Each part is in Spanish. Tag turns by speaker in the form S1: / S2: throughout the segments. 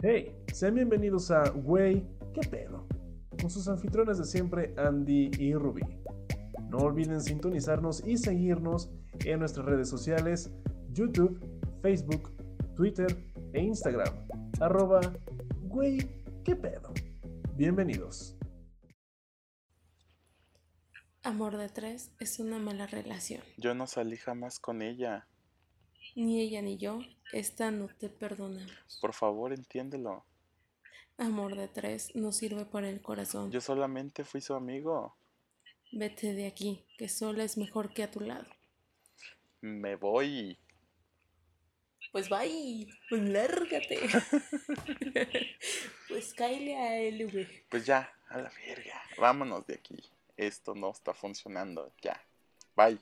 S1: Hey, sean bienvenidos a Güey, ¿qué pedo? Con sus anfitriones de siempre, Andy y Ruby. No olviden sintonizarnos y seguirnos en nuestras redes sociales, YouTube, Facebook, Twitter e Instagram. Arroba, güey, ¿qué pedo? Bienvenidos.
S2: Amor de tres es una mala relación.
S3: Yo no salí jamás con ella.
S2: Ni ella ni yo, esta no te perdonamos.
S3: Por favor, entiéndelo.
S2: Amor de tres no sirve para el corazón.
S3: Yo solamente fui su amigo.
S2: Vete de aquí, que sola es mejor que a tu lado.
S3: Me voy.
S2: Pues bye, pues lárgate. pues cáele a él, güey.
S3: Pues ya, a la verga. Vámonos de aquí. Esto no está funcionando. Ya. Bye.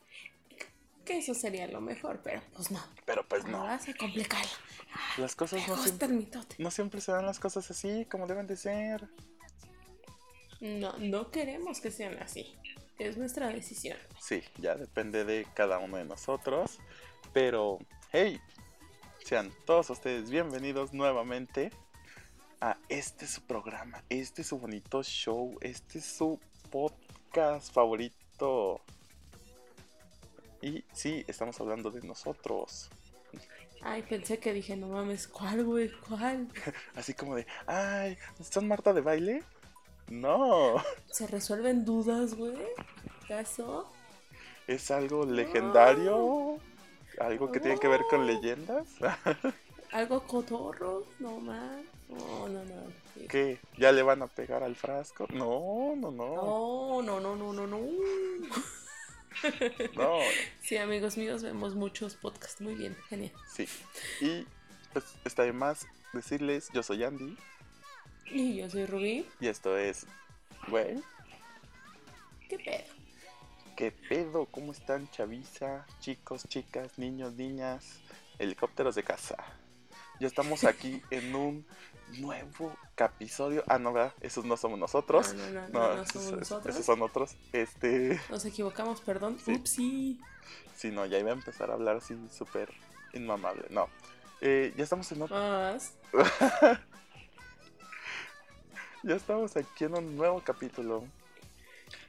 S2: Que eso sería lo mejor, pero pues no.
S3: Pero pues no.
S2: Ahora se complica.
S3: Las cosas
S2: Me
S3: no
S2: gusta
S3: siempre,
S2: el
S3: no siempre se dan las cosas así como deben de ser.
S2: No, no queremos que sean así. Es nuestra decisión.
S3: Sí, ya depende de cada uno de nosotros. Pero, hey, sean todos ustedes bienvenidos nuevamente a este su programa, este su bonito show, este su podcast favorito. Y sí, estamos hablando de nosotros.
S2: Ay, pensé que dije, no mames, ¿cuál, güey? ¿Cuál?
S3: Así como de, ay, ¿estás Marta de baile? No,
S2: ¿Se resuelven dudas, güey? ¿Caso?
S3: es algo legendario, algo que tiene que ver con leyendas.
S2: ¿Algo cotorro? No, man. No, no, no. Sí.
S3: ¿Qué? ¿Ya le van a pegar al frasco? No, no, no.
S2: No, no, no, no, no, no.
S3: No,
S2: Sí, amigos míos, vemos muchos podcasts. Muy bien, genial.
S3: sí. Y pues está de más decirles, yo soy Andy
S2: Y yo soy Rubí.
S3: y esto es, güey,
S2: ¿Qué pedo?
S3: ¿qué pedo? ¿Cómo están chaviza, chicos, chicas, niños, niñas, helicópteros de casa? Ya estamos aquí en un nuevo episodio. Ah, no, ¿verdad? Esos no somos nosotros.
S2: No, no, no,
S3: No,
S2: no, no
S3: esos,
S2: somos
S3: esos-
S2: nosotros.
S3: esos son otros. Este,
S2: Nos equivocamos, perdón.
S3: Sí.
S2: Upsi.
S3: si no, ya iba a empezar a hablar así súper inmamable. No. Eh, ya estamos en otro
S2: Más.
S3: Ya estamos aquí en un nuevo capítulo.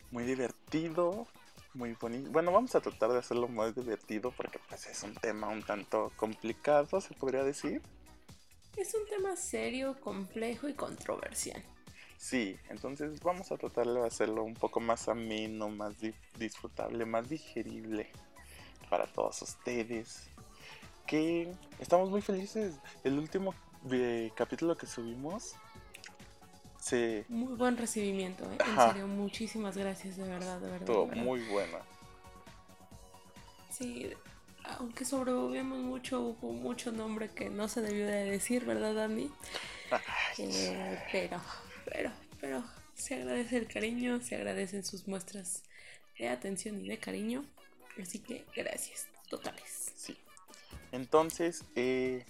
S3: Muy divertido, muy bonito. Bueno, vamos a tratar de hacerlo más divertido porque pues es un tema un tanto complicado, se podría decir.
S2: Es un tema serio, complejo y controversial.
S3: Sí, entonces vamos a tratar de hacerlo un poco más ameno, más di- disfrutable, más digerible para todos ustedes. Que estamos muy felices. El último eh, capítulo que subimos se
S2: Muy buen recibimiento, ¿eh? En
S3: Ajá.
S2: serio, muchísimas gracias, de verdad, de verdad.
S3: estuvo
S2: de verdad.
S3: muy bueno.
S2: Sí, aunque sobrevivimos mucho, hubo mucho nombre que no se debió de decir, ¿verdad, Andy? Eh, pero, pero, pero se agradece el cariño, se agradecen sus muestras de atención y de cariño. Así que gracias, totales.
S3: Sí. Entonces, eh,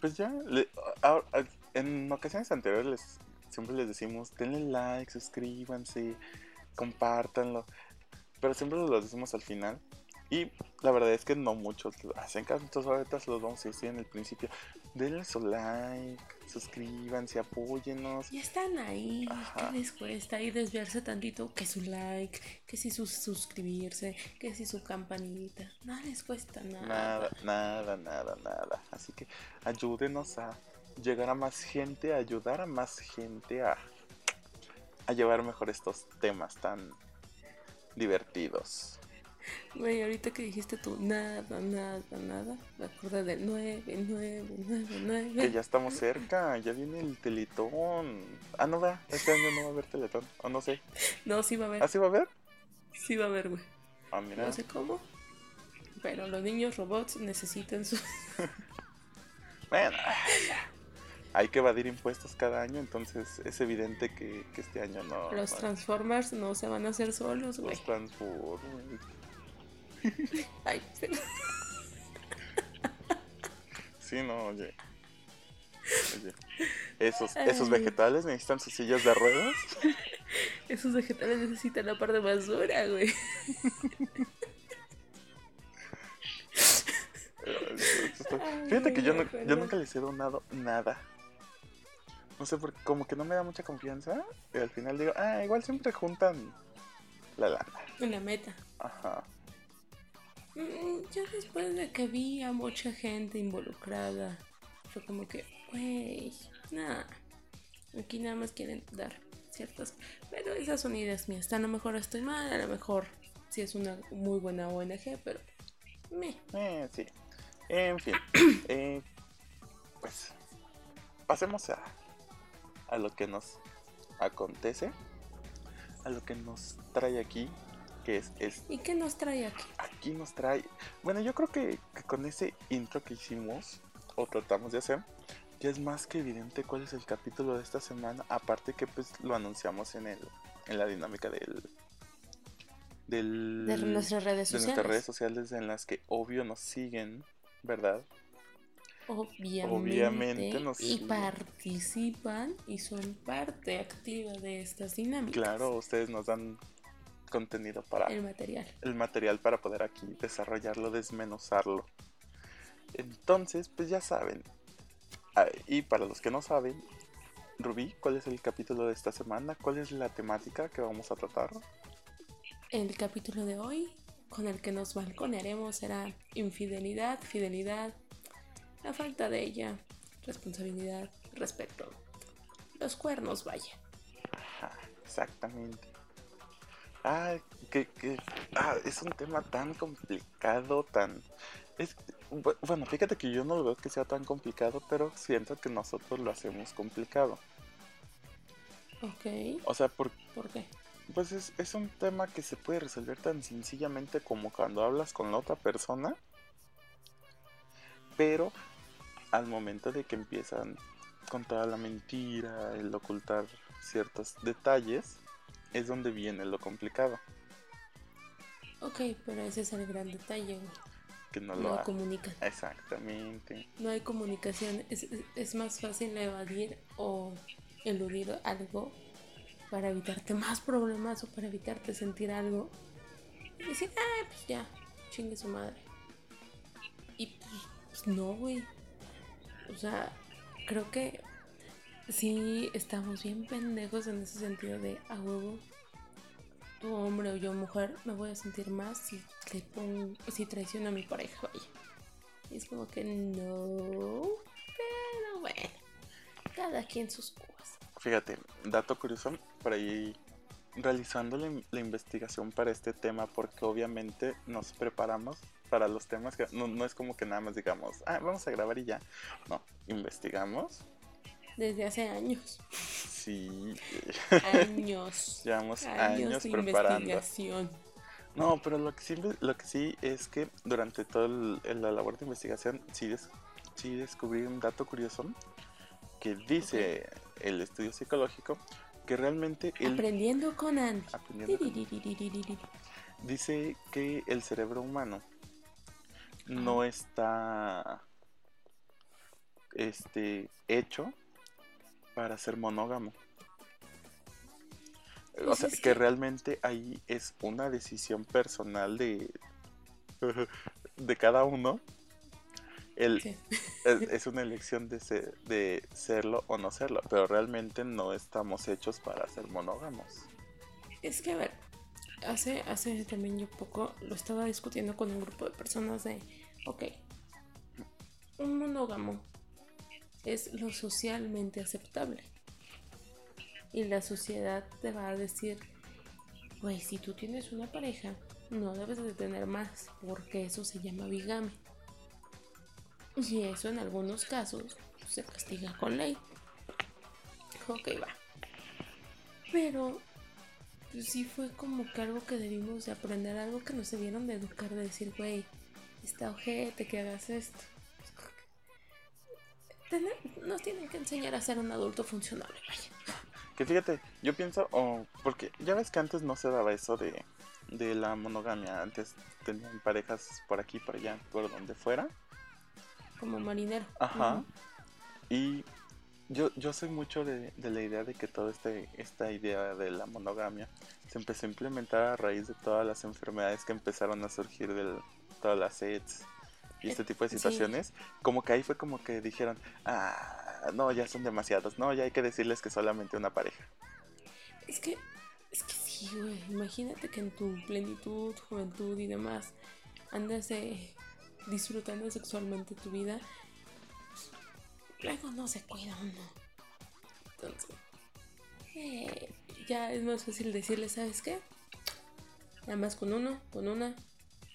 S3: pues ya, le- a- a- en ocasiones anteriores les, siempre les decimos, denle like, suscríbanse, compártanlo, pero siempre lo decimos al final. Y la verdad es que no muchos hacen caso, entonces ahorita se los vamos a decir en el principio. Denle su like, suscríbanse, apóyennos.
S2: Y están ahí,
S3: Ajá.
S2: ¿qué les cuesta? Y desviarse tantito, que su like, que si su suscribirse, que si su campanita. Nada les cuesta nada.
S3: Nada, nada, nada, nada. Así que ayúdenos a llegar a más gente, a ayudar a más gente a, a llevar mejor estos temas tan divertidos.
S2: Güey, ahorita que dijiste tú nada, nada, nada, me acordé del 9, 9, 9, 9.
S3: Que ya estamos cerca, ya viene el teletón. Ah, no va, este año no va a haber teletón, o no sé.
S2: No, sí va a haber.
S3: ¿Ah, sí va a haber?
S2: Sí va a haber, güey.
S3: Ah, mira.
S2: No sé cómo. Pero los niños robots necesitan su...
S3: Bueno, ya. hay que evadir impuestos cada año, entonces es evidente que, que este año no.
S2: Los Transformers no se van a hacer solos, güey.
S3: los Transformers.
S2: Ay, sí.
S3: Sí, no, oye. Oye. Esos, esos vegetales necesitan sus sillas de ruedas.
S2: Esos vegetales necesitan la parte más dura, güey.
S3: Fíjate que yo, no- yo nunca les he donado nada. No sé, porque como que no me da mucha confianza. Y al final digo, ah, igual siempre juntan la lana.
S2: La meta.
S3: Ajá.
S2: Mm, Yo después de que vi a mucha gente involucrada, fue como que, güey, nada. Aquí nada más quieren dar ciertas. Pero esas son ideas mías. A lo mejor estoy mal, a lo mejor sí es una muy buena ONG, pero. Me.
S3: Eh, sí. En fin. eh, pues. Pasemos a. A lo que nos acontece. A lo que nos trae aquí. Que es, es
S2: ¿Y qué nos trae aquí?
S3: aquí nos trae. Bueno, yo creo que, que con ese intro que hicimos, o tratamos de hacer, ya es más que evidente cuál es el capítulo de esta semana. Aparte que pues lo anunciamos en el en la dinámica del. del
S2: De nuestras redes
S3: de
S2: sociales.
S3: nuestras redes sociales en las que obvio nos siguen, ¿verdad?
S2: Obviamente.
S3: Obviamente nos
S2: y
S3: siguen.
S2: participan y son parte activa de estas dinámicas.
S3: Claro, ustedes nos dan contenido para
S2: El material.
S3: el material para poder aquí desarrollarlo, desmenuzarlo. Entonces, pues ya saben. Ah, Y para los que no saben, Rubí, ¿cuál es el capítulo de esta semana? ¿Cuál es la temática que vamos a tratar?
S2: El capítulo de hoy, con el que nos balconearemos, será infidelidad, fidelidad, la falta de ella, responsabilidad, respeto. Los cuernos, vaya.
S3: Ajá, exactamente. Ah, que, que- ah, es un tema tan complicado, tan... Es, bu- bueno, fíjate que yo no lo veo que sea tan complicado, pero siento que nosotros lo hacemos complicado.
S2: Ok,
S3: O sea, por,
S2: ¿por qué?
S3: Pues es, es un tema que se puede resolver tan sencillamente como cuando hablas con la otra persona. Pero al momento de que empiezan con toda la mentira, el ocultar ciertos detalles, es donde viene lo complicado.
S2: Ok, pero ese es el gran detalle, güey.
S3: Que no lo
S2: No
S3: ha...
S2: comunican.
S3: Exactamente.
S2: No hay comunicación. Es, es- más fácil evadir o eludir algo para evitarte más problemas o para evitarte sentir algo. Y decir, ah, pues ya, chingue su madre. Y pues no, güey. O sea, creo que sí estamos bien pendejos en ese sentido de a huevo. Tu hombre o yo mujer me voy a sentir más si le pongo, si traiciono a mi pareja, vaya. Y es como que no. Pero bueno. Cada quien sus cubas.
S3: Fíjate, dato curioso, por ahí realizando la, in- la investigación para este tema, porque obviamente nos preparamos para los temas que no, no es como que nada más digamos, ah, vamos a grabar y ya. No, investigamos.
S2: Desde hace años.
S3: Sí.
S2: Años.
S3: Llevamos
S2: años,
S3: preparando.
S2: Investigación.
S3: No, pero lo que sí, es que durante toda la labor de investigación sí, des, sí descubrí un dato curioso que dice el estudio psicológico que realmente el,
S2: aprendiendo con Andy.
S3: Aprendiendo dice que el cerebro humano no está este hecho para ser monógamo. O sea, que realmente ahí es una decisión personal de de cada uno. El, es, es una elección de, ser- de serlo o no serlo, pero realmente no estamos hechos para ser monógamos.
S2: Es que, a ver, hace, hace también yo poco lo estaba discutiendo con un grupo de personas de, ok, un monógamo es lo socialmente aceptable. Y la sociedad te va a decir, güey, si tú tienes una pareja, no debes de tener más, porque eso se llama bigamia. Y eso en algunos casos se castiga con ley. Ok, va. Pero pues sí fue como que algo que debimos de aprender, algo que nos debieron de educar, de decir, güey, está ojete que hagas esto. Tener- nos tienen que enseñar a ser un adulto funcionable, vaya.
S3: Que fíjate, yo pienso, oh, porque ya ves que antes no se daba eso de, de la monogamia, antes tenían parejas por aquí, por allá, por donde fuera.
S2: Como marinero.
S3: Ajá. Y yo, yo soy mucho de, de la idea de que toda este, esta idea de la monogamia se empezó a implementar a raíz de todas las enfermedades que empezaron a surgir de todas las AIDS y este tipo de
S2: Sí.
S3: situaciones. Como que ahí fue como que dijeron, ah, no, ya son demasiados, no, ya hay que decirles que solamente una pareja.
S2: Es que, es que sí, güey. Imagínate que en tu plenitud, juventud y demás andas eh, disfrutando sexualmente tu vida. Luego no se cuida uno. Entonces, eh, ya es más fácil decirle, ¿sabes qué? Nada más con uno, con una,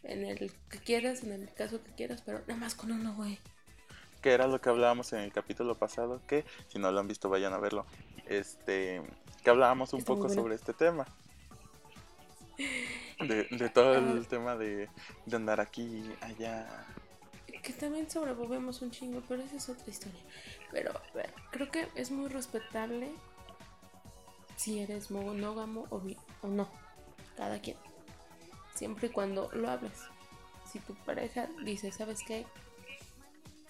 S2: en el que quieras, en el caso que quieras, pero nada más con uno, güey.
S3: Que era lo que hablábamos en el capítulo pasado, que si no lo han visto vayan a verlo. Este, que hablábamos un
S2: Está
S3: poco sobre este tema. De, de todo el
S2: Ah.
S3: tema de, de andar aquí, allá.
S2: Que también sobrevolvemos un chingo, pero esa es otra historia. Pero a ver, creo que es muy respetable si eres monógamo o no. Cada quien. Siempre y cuando lo hables. Si tu pareja dice, ¿sabes qué?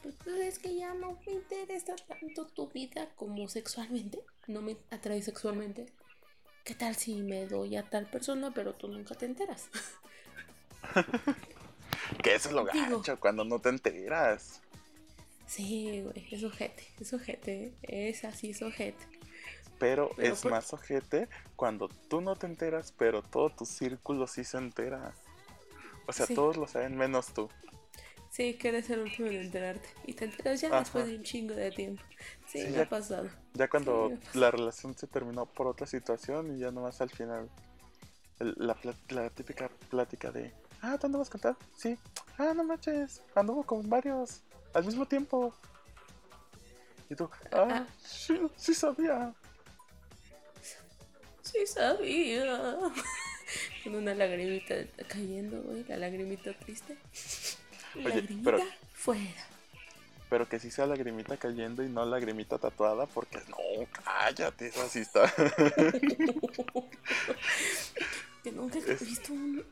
S2: Pues, pues, es que ya no me interesa tanto tu vida como sexualmente. No me atrae sexualmente. ¿Qué tal si me doy a tal persona, pero tú nunca te enteras?
S3: Que eso es lo
S2: Digo-
S3: gacho, cuando no te enteras.
S2: Sí, güey, es ojete, es ojete, es así, es ojete.
S3: Pero,
S2: Pero
S3: es más ojete cuando tú no te enteras, pero todo tu círculo sí se entera. O sea,
S2: Sí.
S3: todos lo saben menos tú.
S2: Sí, que eres el último en enterarte. Y te enteras ya
S3: Ajá.
S2: después de un chingo de tiempo. Sí,
S3: Sí,
S2: me
S3: ya-
S2: ha pasado.
S3: Ya cuando
S2: Sí,
S3: la relación se terminó por otra situación y ya nomás al final el- la, típica plática de, ah, ¿tú andabas con tal? Sí. Ah, no manches, anduvo con varios al mismo tiempo. Y tú, ah,
S2: Ah.
S3: sí, sí sabía.
S2: Sí, sabía. Con una lagrimita cayendo, güey, la lagrimita triste.
S3: Oye,
S2: lagrimita
S3: pero-
S2: fuera.
S3: Pero que sí sea lagrimita cayendo y no lagrimita tatuada, porque no, cállate, esa sí está.
S2: Que nunca he
S3: Es-
S2: visto un...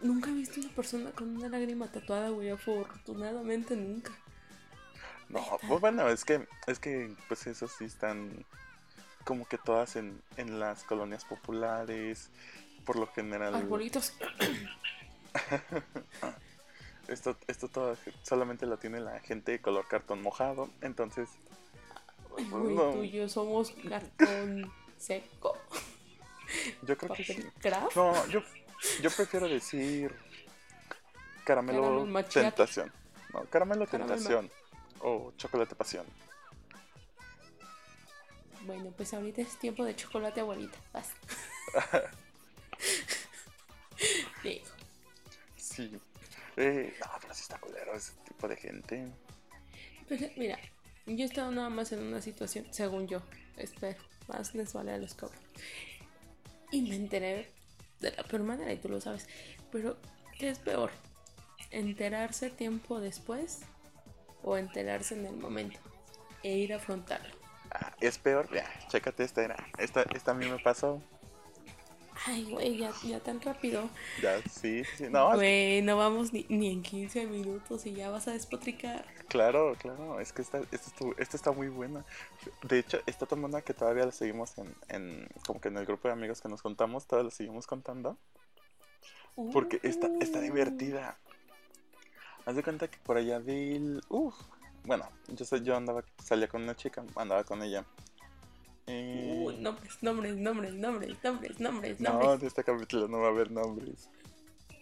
S2: Nunca he visto una persona con una lágrima tatuada, güey, afortunadamente nunca.
S3: No, pues bueno, es que, es que, pues eso sí están como que todas en, en las colonias populares, por lo general.
S2: Arbolitos.
S3: Esto, esto todo solamente lo tiene la gente de color cartón mojado, entonces,
S2: Ay,
S3: Pues
S2: güey,
S3: no.
S2: tú y yo somos cartón seco.
S3: yo creo que sí.
S2: Craft.
S3: No, yo, yo prefiero decir caramelo,
S2: Caramel macchiato.
S3: tentación. No, caramelo tentación o chocolate pasión.
S2: Bueno, pues ahorita es tiempo de chocolate abuelita. Vas. Digo,
S3: Sí. Eh, no, pero sí está culero ese tipo de gente.
S2: pero mira, yo he estado nada más en una situación, según yo, espero, más les vale a los cabros. Y me enteré de la peor manera, y tú lo sabes. Pero, ¿qué es peor? ¿Enterarse tiempo después o enterarse en el momento? E ir a afrontarlo.
S3: Es peor, ya, chécate esta era. Esta, esta a mí me pasó.
S2: Ay, güey, ya, ya tan rápido.
S3: Ya, sí, sí. No, es-
S2: Güey, no vamos ni, ni en 15 minutos y ya vas a despotricar.
S3: claro, claro. Es que esta, esta, esta está muy buena. De hecho, esta tomona que todavía la seguimos en, en, como que en el grupo de amigos que nos contamos, todavía la seguimos contando. Porque está, está
S2: Uh.
S3: divertida. Haz de cuenta que por allá del. Uf. Bueno, yo yo andaba, salía con una chica, andaba con ella. Eh,
S2: Uy, nombres, nombres, nombres, nombres, nombres, nombres,
S3: no,
S2: nombres,
S3: de este capítulo no va a haber nombres.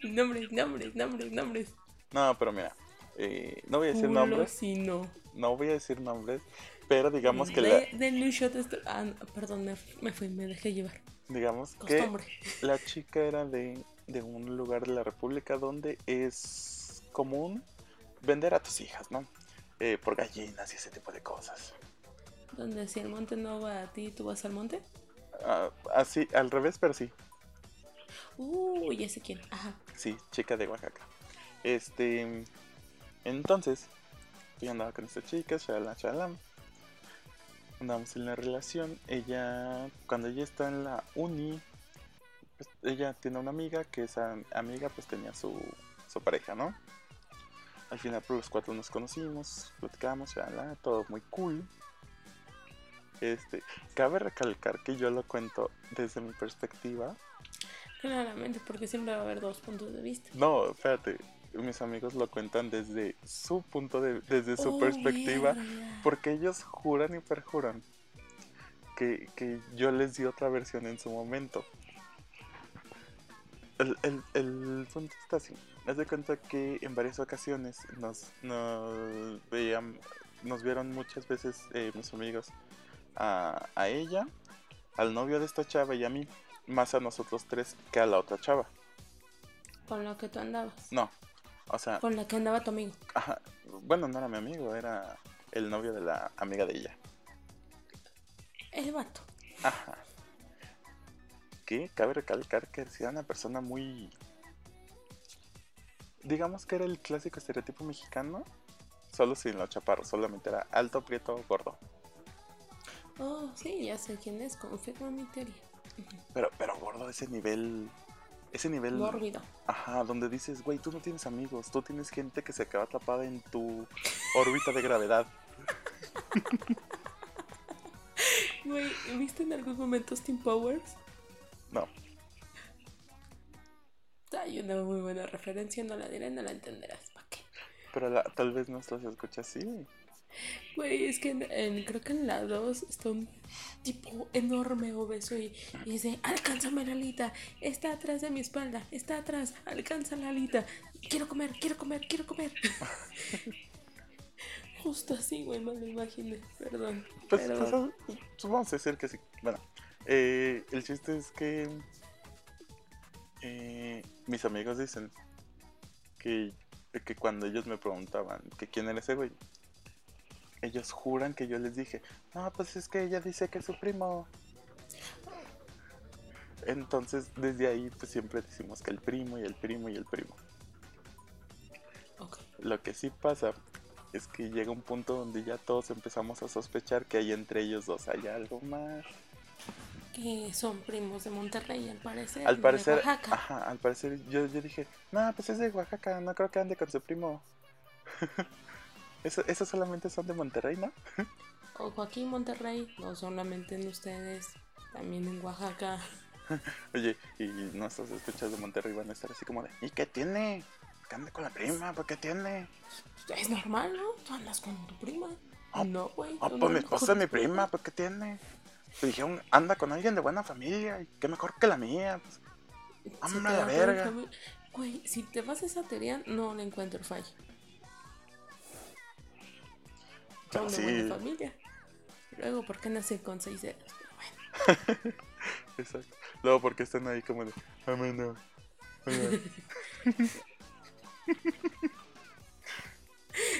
S2: nombres, nombres, nombres, nombres.
S3: No, pero mira, eh, no voy a decir
S2: Culo
S3: nombres,
S2: si no.
S3: no voy a decir nombres, pero digamos que la,
S2: De, denle un shot esto. Ah, no, perdón, me, me fui, me dejé llevar.
S3: digamos que la chica era de, de un lugar de la República donde es común vender a tus hijas, ¿no? Eh, por gallinas y ese tipo de cosas.
S2: Donde si el monte no va a ti, tú vas al monte.
S3: Ah, así, al revés, pero sí.
S2: Uy, ya sé quién. Ajá.
S3: Sí, chica de Oaxaca. Este. Entonces, yo andaba con esta chica, shalala, shalala. Andamos en la relación. Ella, cuando ella está en la uni, pues, ella tiene una amiga que esa amiga pues tenía su, su pareja, ¿no? Al final, pues los cuatro nos conocimos, platicamos, shalala, todo muy cool. Este, cabe recalcar que yo lo cuento desde mi perspectiva
S2: Claramente, porque siempre va a haber dos puntos de vista.
S3: No, espérate. mis amigos lo cuentan desde su punto de, desde su
S2: Oh,
S3: perspectiva, porque ellos juran y perjuran que, que yo les di otra versión en su momento. El, el, el punto está así. Haz de cuenta que en varias ocasiones nos, nos veían, nos vieron muchas veces eh, mis amigos a, a ella, al novio de esta chava y a mí, más a nosotros tres que a la otra chava.
S2: Con la que tú andabas.
S3: No, o sea,
S2: Con la que andaba tu amigo.
S3: ajá, bueno, no era mi amigo, era el novio de la amiga de ella.
S2: El vato.
S3: Ajá. Que cabe recalcar que era una persona muy. Digamos que era el clásico estereotipo mexicano, solo sin los chaparros, solamente era alto, prieto, gordo.
S2: Oh, sí, ya sé quién es. Confirma mi teoría.
S3: Pero, pero gordo, ese nivel. Ese nivel.
S2: Mórbido.
S3: Ajá, donde dices, güey, tú no tienes amigos, tú tienes gente que se queda atrapada en tu órbita de gravedad.
S2: Güey, ¿viste en algún momento Steam Powers?
S3: No,
S2: Hay una muy buena referencia, no la diré, no la entenderás. ¿Para qué?
S3: pero la- tal vez no se escucha así.
S2: Güey, es que en- en- creo que en la 2 está un tipo enorme, obeso y, y dice, alcánzame la alita, está atrás de mi espalda, está atrás, alcanza la alita, quiero comer, quiero comer, quiero comer. Justo así, güey, me lo imaginé, perdón. Pero
S3: pues, vamos a decir que sí. Bueno, eh, el chiste es que eh, mis amigos dicen que, que cuando ellos me preguntaban que quién era ese güey, ellos juran que yo les dije, no, pues es que ella dice que es su primo. Entonces, desde ahí, pues siempre decimos que el primo y el primo y el primo. Lo que sí pasa es que llega un punto donde ya todos empezamos a sospechar que hay entre ellos dos hay algo más.
S2: Que son primos de Monterrey, al parecer.
S3: Al
S2: de
S3: parecer,
S2: Oaxaca.
S3: ajá, al parecer yo, yo dije, no, pues es de Oaxaca, no creo que ande con su primo. Eso, esos solamente son de Monterrey, ¿no?
S2: Ojo, aquí en Monterrey, no solamente en ustedes, también en Oaxaca.
S3: Oye, y nuestros escuchas de Monterrey van a estar así como de, ¿y qué tiene? Que ande con la prima, ¿por qué tiene?
S2: Es normal, ¿no? Tú andas con tu prima.
S3: Ah,
S2: no, güey. No
S3: pues mi
S2: andas con
S3: esposa es mi
S2: prima,
S3: ¿por qué tiene? Te dijeron, anda con alguien de buena familia, y qué mejor que la mía. Pues, Hombre, la verga.
S2: Güey, si te vas a esa teoría, no le encuentro fallo. Son de buena
S3: sí,
S2: familia. Luego, ¿por qué nacen con seis dedos? Pero bueno.
S3: exacto. Luego, porque están ahí como de, mí no".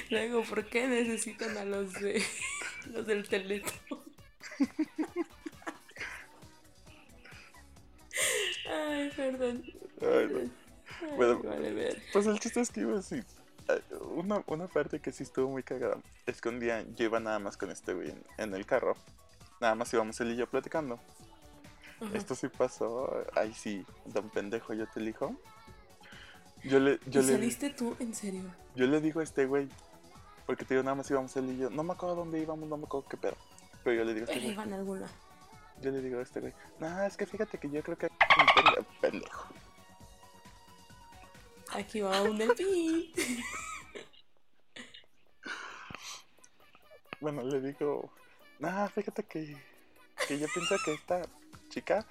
S2: Luego, ¿por qué necesitan a los de los del teléfono? Ay, perdón.
S3: Ay, no.
S2: Ay,
S3: Bueno.
S2: vale, ver.
S3: Pues el chiste es que iba a decir, eh, una, una parte que sí estuvo muy cagada es que un día yo iba nada más con este güey en, en el carro. Nada más íbamos él y yo platicando. Esto sí pasó, ahí sí, don pendejo, yo te elijo. Yo le, yo
S2: ¿Y
S3: le,
S2: saliste tú en serio?
S3: yo le digo a este güey, porque te digo, nada más íbamos él y yo. No me acuerdo dónde íbamos, no me acuerdo qué pedo. Pero yo le digo a este
S2: Pero
S3: güey,
S2: iban a algún lado.
S3: Yo le digo a este güey, no, es que fíjate que yo creo que pendejo.
S2: Aquí va un delfín.
S3: Bueno, le digo, no, fíjate que, que yo pienso que esta chica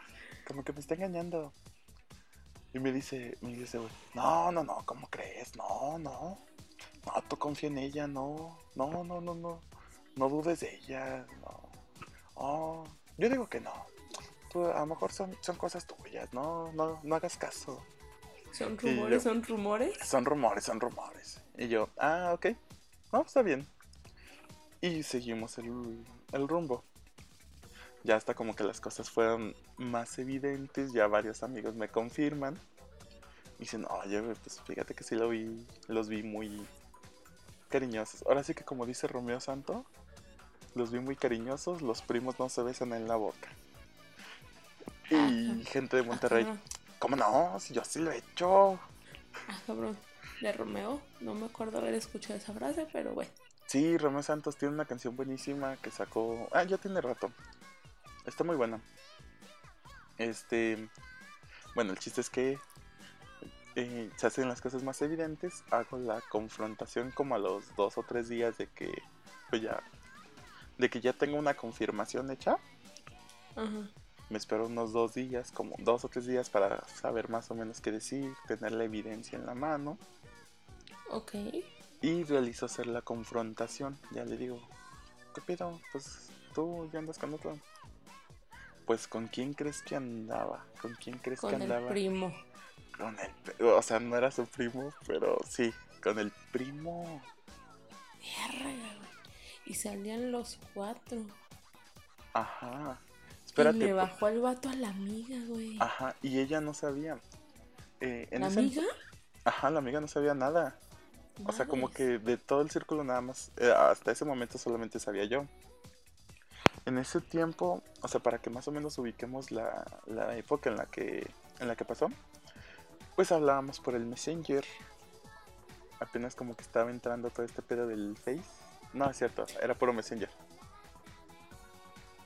S3: como que me está engañando. Y me dice, me dice, güey, no, no, no, ¿cómo crees? No, no. No, tú confía en ella, no. No, no, no, no. No dudes de ella, no. Oh, yo digo que no. Tú, a lo mejor son, son cosas tuyas, no, no, no hagas caso.
S2: Son rumores,
S3: yo-
S2: son rumores.
S3: Son rumores, son rumores. Y yo, ah, ok. No, está bien. Y seguimos el, el rumbo. Ya hasta como que las cosas fueron más evidentes, ya varios amigos me confirman. Y dicen, oye, pues fíjate que sí lo vi, los vi muy cariñosos. Ahora sí que como dice Romeo Santo, los vi muy cariñosos, los primos no se besan en la boca. Y
S2: Ajá.
S3: gente de
S2: Ah,
S3: Monterrey. ¿cómo no? Si yo sí lo he hecho.
S2: Ah, cabrón. De Romeo. No me acuerdo haber escuchado esa frase, pero bueno.
S3: Sí, Romeo Santos tiene una canción buenísima que sacó. Ah, ya tiene rato. Está muy buena. Este. Bueno, el chiste es que eh, se hacen las cosas más evidentes, hago la confrontación como a los dos o tres días de que, pues ya, de que ya tengo una confirmación hecha.
S2: Ajá.
S3: Me espero unos dos días, como dos o tres días para saber más o menos qué decir, tener la evidencia en la mano
S2: Ok.
S3: y realizo hacer la confrontación. Ya le digo, ¿qué pedo? Pues tú ya andas con otro. Pues con quién crees que andaba? ¿Con quién crees
S2: Con
S3: que
S2: el
S3: andaba?
S2: primo.
S3: Con el, o sea, no era su primo, pero sí, con el primo.
S2: Güey. Y salían los cuatro.
S3: Ajá. Espérate.
S2: y le bajó el vato a la amiga, güey.
S3: Ajá, y ella no sabía. Eh, en
S2: ¿La
S3: ese-
S2: amiga?
S3: Ajá, la amiga no sabía nada. O sea, como que de todo el círculo nada más, eh, hasta ese momento solamente sabía yo. En ese tiempo, o sea, para que más o menos ubiquemos la, la época en la que en la que pasó, pues hablábamos por el Messenger. Apenas como que estaba entrando todo este pedo del Face. No, es cierto, era puro Messenger.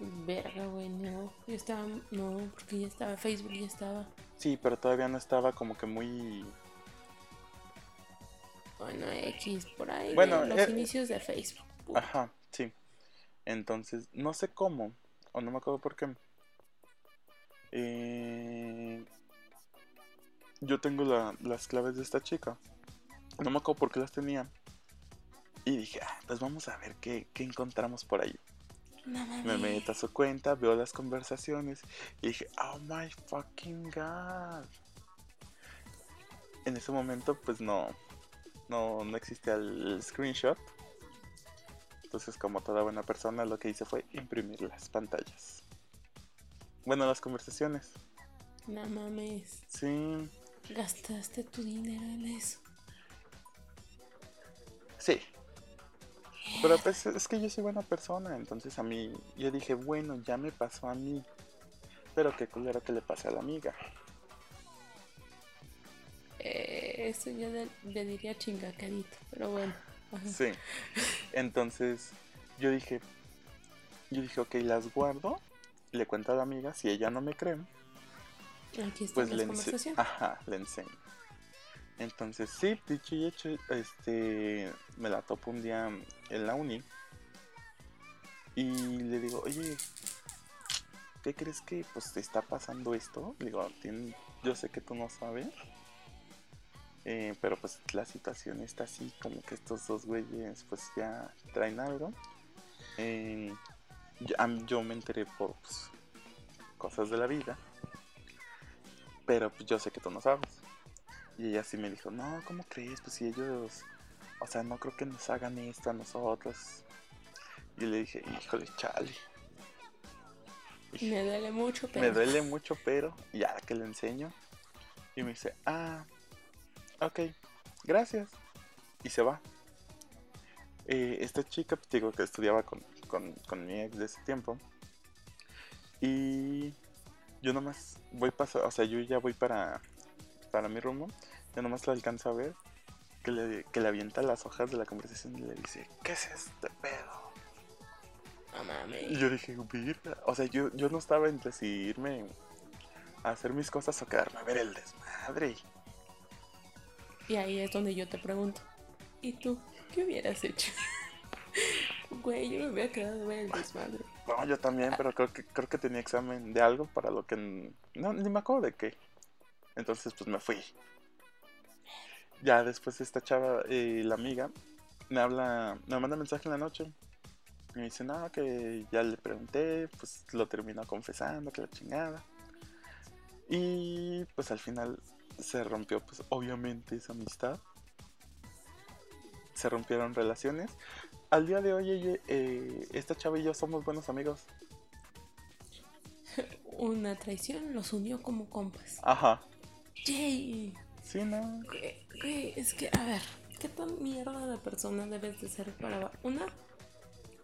S2: Verga, güey, no. Yo estaba. No, porque ya estaba. Facebook ya estaba.
S3: Sí, pero todavía no estaba como que muy...
S2: Bueno, X, por ahí.
S3: Bueno,
S2: los
S3: eh,
S2: inicios de Facebook.
S3: Ajá, sí. Entonces, no sé cómo, o no me acuerdo por qué. Eh, yo tengo la- las claves de esta chica. No me acuerdo por qué las tenía. Y dije, ah, pues vamos a ver qué, qué encontramos por ahí. Me meto a su cuenta, veo las conversaciones y dije, oh my fucking god. En ese momento, pues no, no, no existía el screenshot. Entonces, como toda buena persona, lo que hice fue imprimir las pantallas. Bueno, las conversaciones.
S2: No mames.
S3: Sí,
S2: Gastaste tu dinero en eso.
S3: sí. Pero pues es que yo soy buena persona, entonces a mí, yo dije, bueno, ya me pasó a mí. Pero qué culero que le pase a la amiga.
S2: Eh, eso ya le, le diría chingacadito. Pero bueno. Ajá.
S3: Sí. Entonces yo dije, yo dije, ok, las guardo, le cuento a la amiga, si ella no me cree,
S2: Aquí está
S3: pues
S2: la
S3: le,
S2: conversación.
S3: Ajá, le enseño. Entonces sí, dicho y hecho, este, me la topo un día en la uni y le digo, oye, ¿qué crees que pues te está pasando esto? Digo, "Tien- yo sé que tú no sabes. eh, pero pues la situación está así, como que estos dos güeyes pues ya traen algo. Eh, yo me enteré por pues, cosas de la vida. Pero pues yo sé que tú no sabes. Y ella sí me dijo, no, ¿cómo crees? Pues si ellos, o sea, no creo que nos hagan esto a nosotros. Y le dije, híjole, chale.
S2: Me duele mucho, pero.
S3: Me duele mucho, pero ya que le enseño. Y me dice, ah, ok, gracias. Y se va. Eh, esta chica, pues digo que estudiaba con, con, con mi ex de ese tiempo. Y yo nomás voy pasar, o sea, yo ya voy para, para mi rumbo. Yo nomás la alcanzo a ver que le, que le avienta las hojas de la conversación y le dice, ¿qué es este pedo?
S2: No mames.
S3: Y yo dije, "Virga". O sea, yo, yo no estaba entre si irme a hacer mis cosas o quedarme a ver el desmadre.
S2: Y ahí es donde yo te pregunto. ¿Y tú? ¿Qué hubieras hecho? Güey, yo me hubiera quedado a ver el desmadre.
S3: No, yo también, pero creo que, creo que tenía examen de algo para lo que... No, ni me acuerdo de qué. Entonces, pues me fui. Ya después esta chava, eh, la amiga, me habla, me manda mensaje en la noche. Y me dice, no, que ya le pregunté, pues lo terminó confesando, que la chingada. Y pues al final se rompió, pues obviamente esa amistad. Se rompieron relaciones. Al día de hoy, ella- eh, esta chava y yo somos buenos amigos.
S2: Una traición los unió como compas.
S3: Ajá.
S2: ¡Yay!
S3: Sí, no.
S2: Güey, güey, es que, a ver, ¿qué tan mierda de persona debes de ser para una?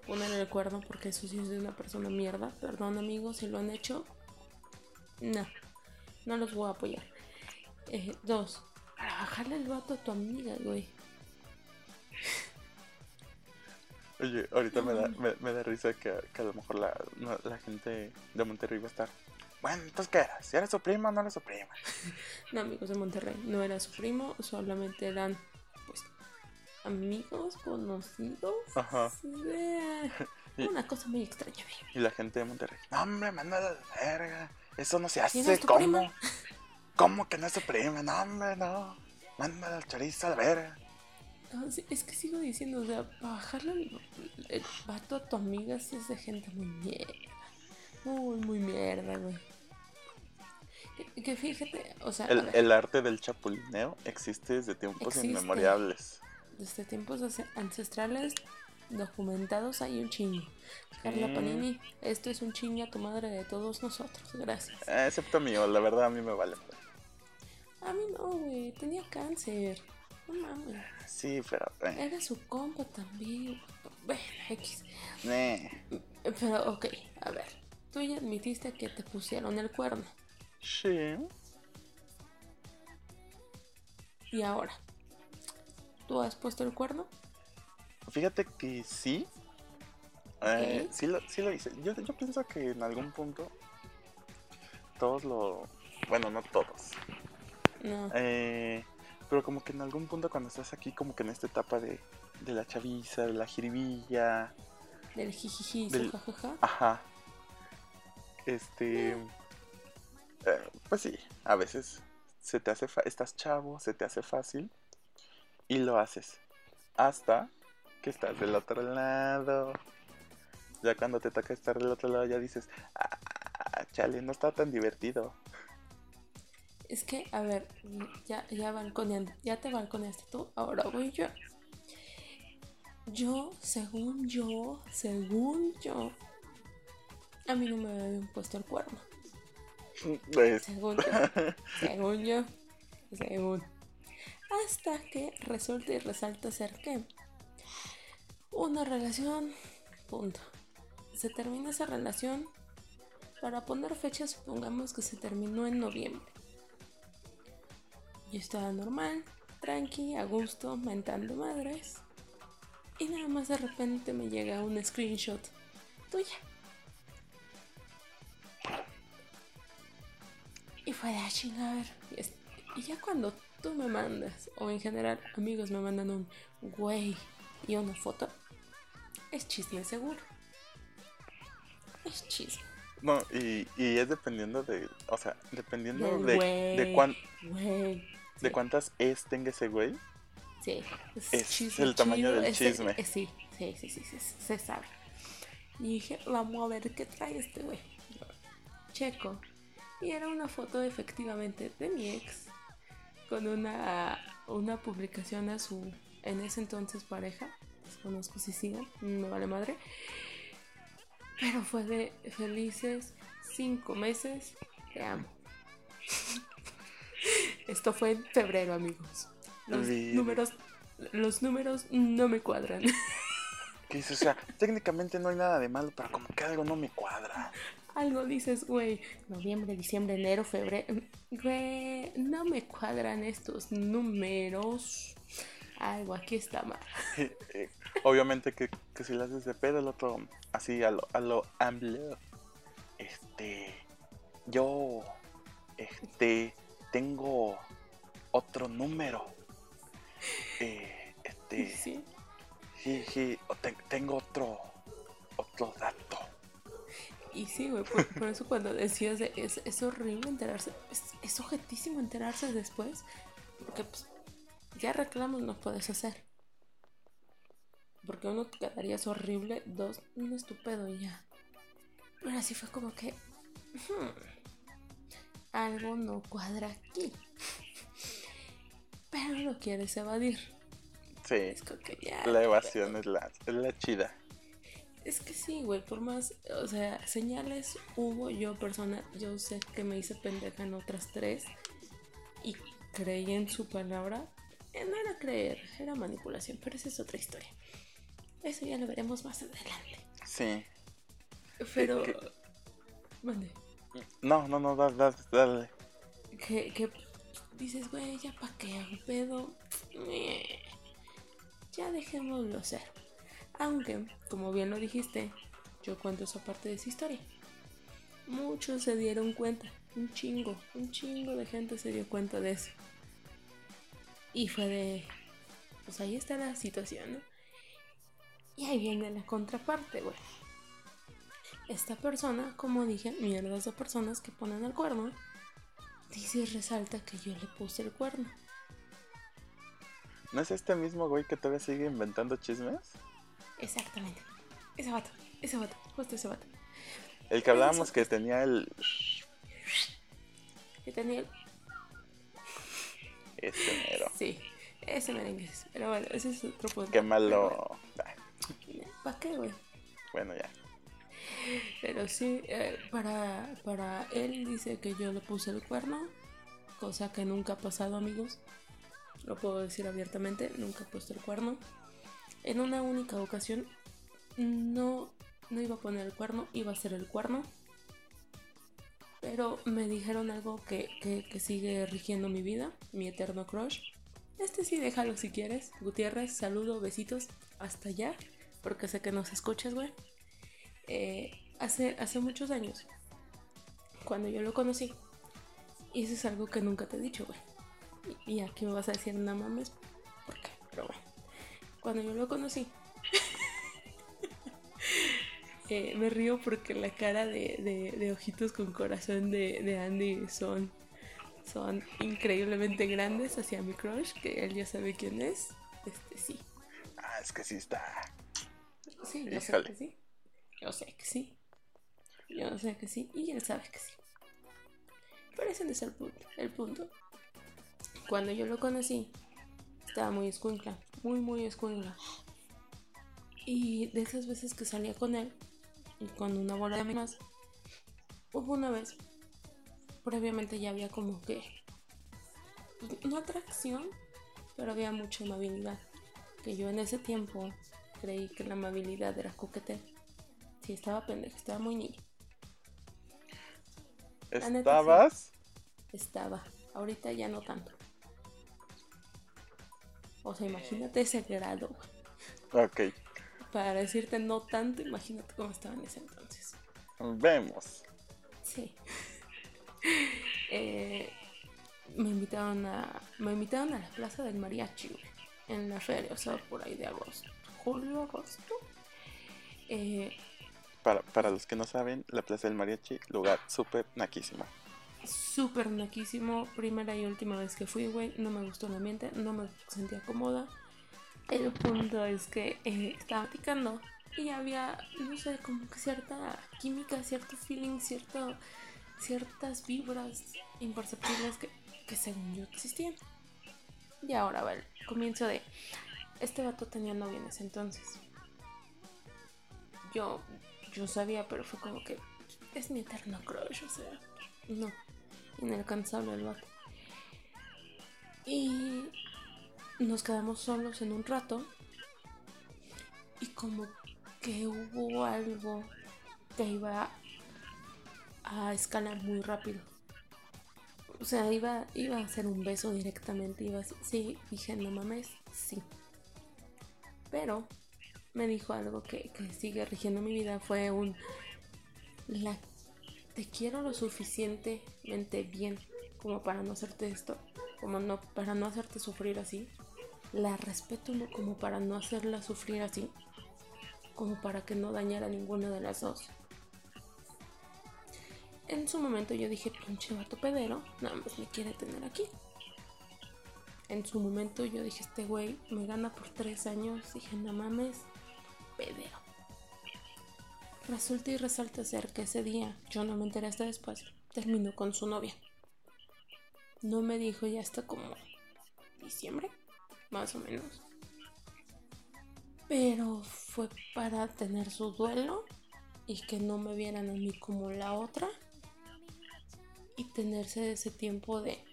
S2: Poner el cuerno porque eso sí es de una persona mierda. Perdón, amigos, si lo han hecho. No, no los voy a apoyar. Eh, dos, para bajarle el vato a tu amiga, güey.
S3: Oye, ahorita me da, me, me da risa que, que a lo mejor la, la gente de Monterrey va a estar. Bueno, entonces, ¿qué era? ¿Si era su primo o no era su prima?
S2: No, amigos de Monterrey. No era su primo, solamente eran, pues, amigos, conocidos.
S3: Ajá.
S2: Eh, Una cosa muy extraña.
S3: Y la gente de Monterrey. No, hombre, mándala de verga. Eso no se hace.
S2: ¿Quién es tu
S3: ¿Cómo?
S2: prima?
S3: ¿Cómo que no es su prima? No, hombre, no. Mándala al chorizo a la verga.
S2: Sí, es que sigo diciendo, o sea, bajarle el, el vato a tu amiga si es de gente muy mierda. Muy, muy mierda, güey. Que, que fíjate, o sea,
S3: El, arte del chapulineo existe desde tiempos
S2: Existe.
S3: inmemoriales.
S2: desde tiempos ance- ancestrales documentados hay un chingo. Carla
S3: Sí.
S2: Panini, esto es un chingo a tu madre de todos nosotros, gracias.
S3: Eh, excepto mío, la verdad a mí me vale.
S2: A mí no, güey, tenía cáncer. No mames.
S3: Sí, pero. Eh,
S2: Era su compa también. Bueno, X.
S3: eh.
S2: Pero, ok, a ver. Tú ya admitiste que te pusieron el cuerno.
S3: Sí.
S2: Y ahora, ¿tú has puesto el cuerno?
S3: Fíjate que sí. Eh, sí, lo, sí lo hice. Yo, yo pienso que en algún punto todos lo... Bueno, no todos.
S2: No.
S3: Eh, pero como que en algún punto cuando estás aquí, como que en esta etapa de, de la chaviza, de la jiribilla,
S2: Del jijiji,
S3: del-
S2: jajaja.
S3: ajá. Este... eh, pues sí, a veces se te hace... estás chavo, se te hace fácil y lo haces. Hasta que estás del otro lado. Ya cuando te toca estar del otro lado ya dices, ah, chale, no está tan divertido.
S2: Es que, a ver, ya, ya balconeando, ya te balconeaste tú, ahora voy yo. Yo, según yo, según yo, a mí no me habían puesto el cuerno.
S3: Pues,
S2: Según yo, según yo, según. Hasta que resulta y resalta ser que una relación, punto. Se termina esa relación. Para poner fecha, supongamos que se terminó en noviembre. Yo estaba normal, tranqui, a gusto, mentando madres. Y nada más de repente me llega un screenshot tuya. Fue de "Ah, chinga, a ver. Y, es- y ya cuando tú me mandas, o en general amigos me mandan un güey y una foto, es chisme seguro. Es chisme.
S3: no, y, y es dependiendo de, o sea, dependiendo
S2: Del
S3: de,
S2: güey.
S3: de, cuán-
S2: Güey.
S3: de
S2: Sí,
S3: cuántas es tenga ese güey.
S2: Sí.
S3: es el tamaño del chisme.
S2: sí, sí, sí, sí, sí, se sabe. Y dije, vamos a ver qué trae este güey. Checo. Y era una foto efectivamente de mi ex con una, una publicación a su en ese entonces pareja. Desconozco si sigan, me vale madre. Pero fue de felices cinco meses. Te amo. Esto fue en febrero, amigos. Los
S3: Bien.
S2: números, los números no me cuadran.
S3: O sea, técnicamente no hay nada de malo, pero como que algo no me cuadra.
S2: Algo dices, güey, noviembre, diciembre, enero, febrero. Güey, no me cuadran estos números. Algo aquí está mal.
S3: Obviamente que, que si lo haces de pedo, el otro, así a lo, a lo AMLO, este, yo, este, tengo otro número. Eh, este,
S2: Sí.
S3: o te- tengo otro, otro dato.
S2: Y sí, güey, por, por eso cuando decías de, es, es horrible enterarse, es, es objetísimo enterarse después, porque pues ya reclamos no puedes hacer. Porque uno te quedarías horrible, dos, un estúpido y ya. Pero así fue como que hmm, algo no cuadra aquí. Pero lo quieres evadir.
S3: Sí,
S2: Es como que ya.
S3: la evasión es la, es la chida.
S2: Es que sí, güey, por más, o sea, señales hubo, yo persona, yo sé que me hice pendeja en otras tres y creí en su palabra. Eh, no era creer, era manipulación, pero esa es otra historia. Eso ya lo veremos más adelante.
S3: Sí.
S2: Pero,
S3: ¿Qué?
S2: mande,
S3: No, no, no, da- da- dale.
S2: que, que dices, güey, ya pa' qué pedo. Eh, Ya dejémoslo ser. Aunque, como bien lo dijiste, yo cuento esa parte de esa historia. muchos se dieron cuenta. Un chingo, un chingo de gente se dio cuenta de eso. Y fue de, pues ahí está la situación, ¿no? Y ahí viene la contraparte, güey. Esta persona, como dije, mierdas de personas que ponen el cuerno, dice y resalta que yo le puse el cuerno.
S3: ¿No es este mismo güey que todavía sigue inventando chismes?
S2: Exactamente. Ese vato, ese vato, justo ese vato.
S3: El que hablábamos que tenía el...
S2: Que tenía el...
S3: Ese mero.
S2: Sí, ese merengue. Pero bueno, ese es otro punto.
S3: Qué malo...
S2: ¿Para qué, güey?
S3: Bueno, ya.
S2: Pero sí, eh, para, para él dice que yo le puse el cuerno, cosa que nunca ha pasado, amigos. Lo puedo decir abiertamente, nunca he puesto el cuerno. En una única ocasión no, no iba a poner el cuerno, iba a ser el cuerno. Pero me dijeron algo que, que, que sigue rigiendo mi vida, mi eterno crush. Este sí, déjalo si quieres. Gutiérrez, saludo, besitos, hasta allá, porque sé que nos escuchas, güey. Eh, hace, hace muchos años, cuando yo lo conocí, y eso es algo que nunca te he dicho, güey. Y, y aquí me vas a decir, no mames, ¿por qué? Pero bueno, cuando yo lo conocí, eh, me río porque la cara de, de- de ojitos con corazón de, de Andy son, son increíblemente grandes hacia mi crush, que él ya sabe quién es. Este sí,
S3: Ah, es que sí está.
S2: sí, yo sé que sí. Yo sé que sí. Yo sé que sí. Y él sabe que sí. Pero ese no es el punto. El punto. Cuando yo lo conocí, estaba muy escuincla. Muy, muy escuincla. Y de esas veces que salía con él, y con una bola de amigas, hubo una vez, previamente ya había como que, no atracción, pero había mucha amabilidad. Que yo en ese tiempo creí que la amabilidad era coqueteo. Sí, estaba pendeja, estaba muy niña. La neta, sí.
S3: ¿Estabas?
S2: Estaba. Ahorita ya no tanto. O sea, imagínate ese grado.
S3: Ok.
S2: Para decirte no tanto, imagínate cómo estaba en ese entonces.
S3: Vemos.
S2: Sí. Eh, me invitaron a. Me invitaron a la plaza del mariachi, güey, En la feria, o sea, por ahí de agosto. Julio, agosto. Eh,
S3: Para, para los que no saben, la Plaza del Mariachi, lugar súper naquísimo.
S2: Súper naquísimo. Primera y última vez que fui, güey. No me gustó el ambiente, no me sentía cómoda. El punto es que eh, estaba picando y había, no sé, como que cierta química, cierto feeling, cierto, ciertas vibras imperceptibles que, que según yo existían. Y ahora va el comienzo de. Este vato tenía novia en ese entonces. Yo, yo sabía, pero fue como que es mi eterno crush, o sea, no, inalcanzable el vato. Y nos quedamos solos en un rato y como que hubo algo que iba a escalar muy rápido. O sea, iba, iba a hacer un beso directamente, iba a, sí, dije, no mames, sí. Pero me dijo algo que, que sigue rigiendo mi vida, fue un, la, te quiero lo suficientemente bien como para no hacerte esto, como no, para no hacerte sufrir así. La respeto como para no hacerla sufrir así, como para que no dañara a ninguna de las dos. En su momento yo dije, pinche vato pedero, nada más me quiere tener aquí. En su momento yo dije, este güey me gana por tres años. Dije, no mames, pedero. Resulta y resalta ser que ese día, yo no me enteré hasta después, terminó con su novia. No me dijo ya hasta como diciembre, más o menos. Pero fue para tener su duelo y que no me vieran a mí como la otra y tenerse ese tiempo de,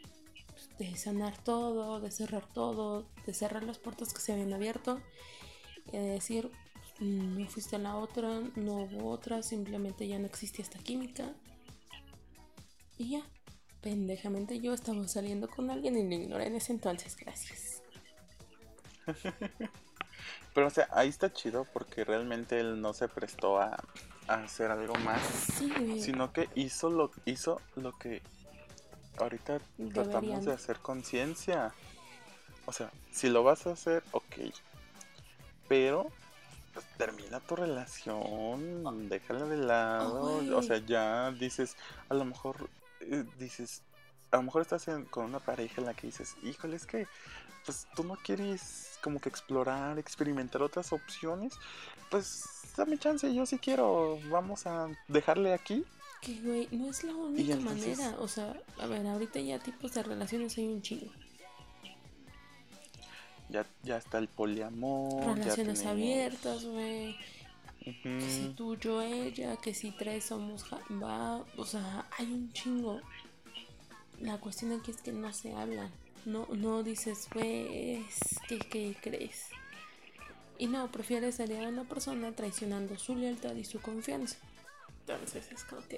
S2: pues, de sanar todo, de cerrar todo, de cerrar las puertas que se habían abierto y de decir, pues, no fuiste la otra, no hubo otra, simplemente ya no existía esta química. Y ya, pendejamente yo estaba saliendo con alguien y lo ignoré en ese entonces, gracias.
S3: Pero, o sea, ahí está chido porque realmente él no se prestó a, hacer algo más, sino que hizo lo, hizo lo que ahorita tratamos de hacer conciencia. O sea, si lo vas a hacer, ok. Pero pues, termina tu relación, déjala de lado. o sea, ya dices, a lo mejor eh, dices, a lo mejor estás con una pareja en la que dices, híjole, es que pues tú no quieres como que explorar, experimentar otras opciones, pues dame chance, yo sí quiero, vamos a dejarle aquí.
S2: Que güey, no es la única manera, o sea, a ver, ahorita ya tipos de relaciones hay un chingo.
S3: Ya, ya está el poliamor.
S2: Relaciones abiertas, güey. Que si tú, yo, ella, que si tres somos va, o sea, hay un chingo. La cuestión aquí es que no se hablan. No, no dices, pues, ¿qué, ¿qué crees? Y no, prefieres salir a una persona traicionando su lealtad y su confianza. Entonces es como que...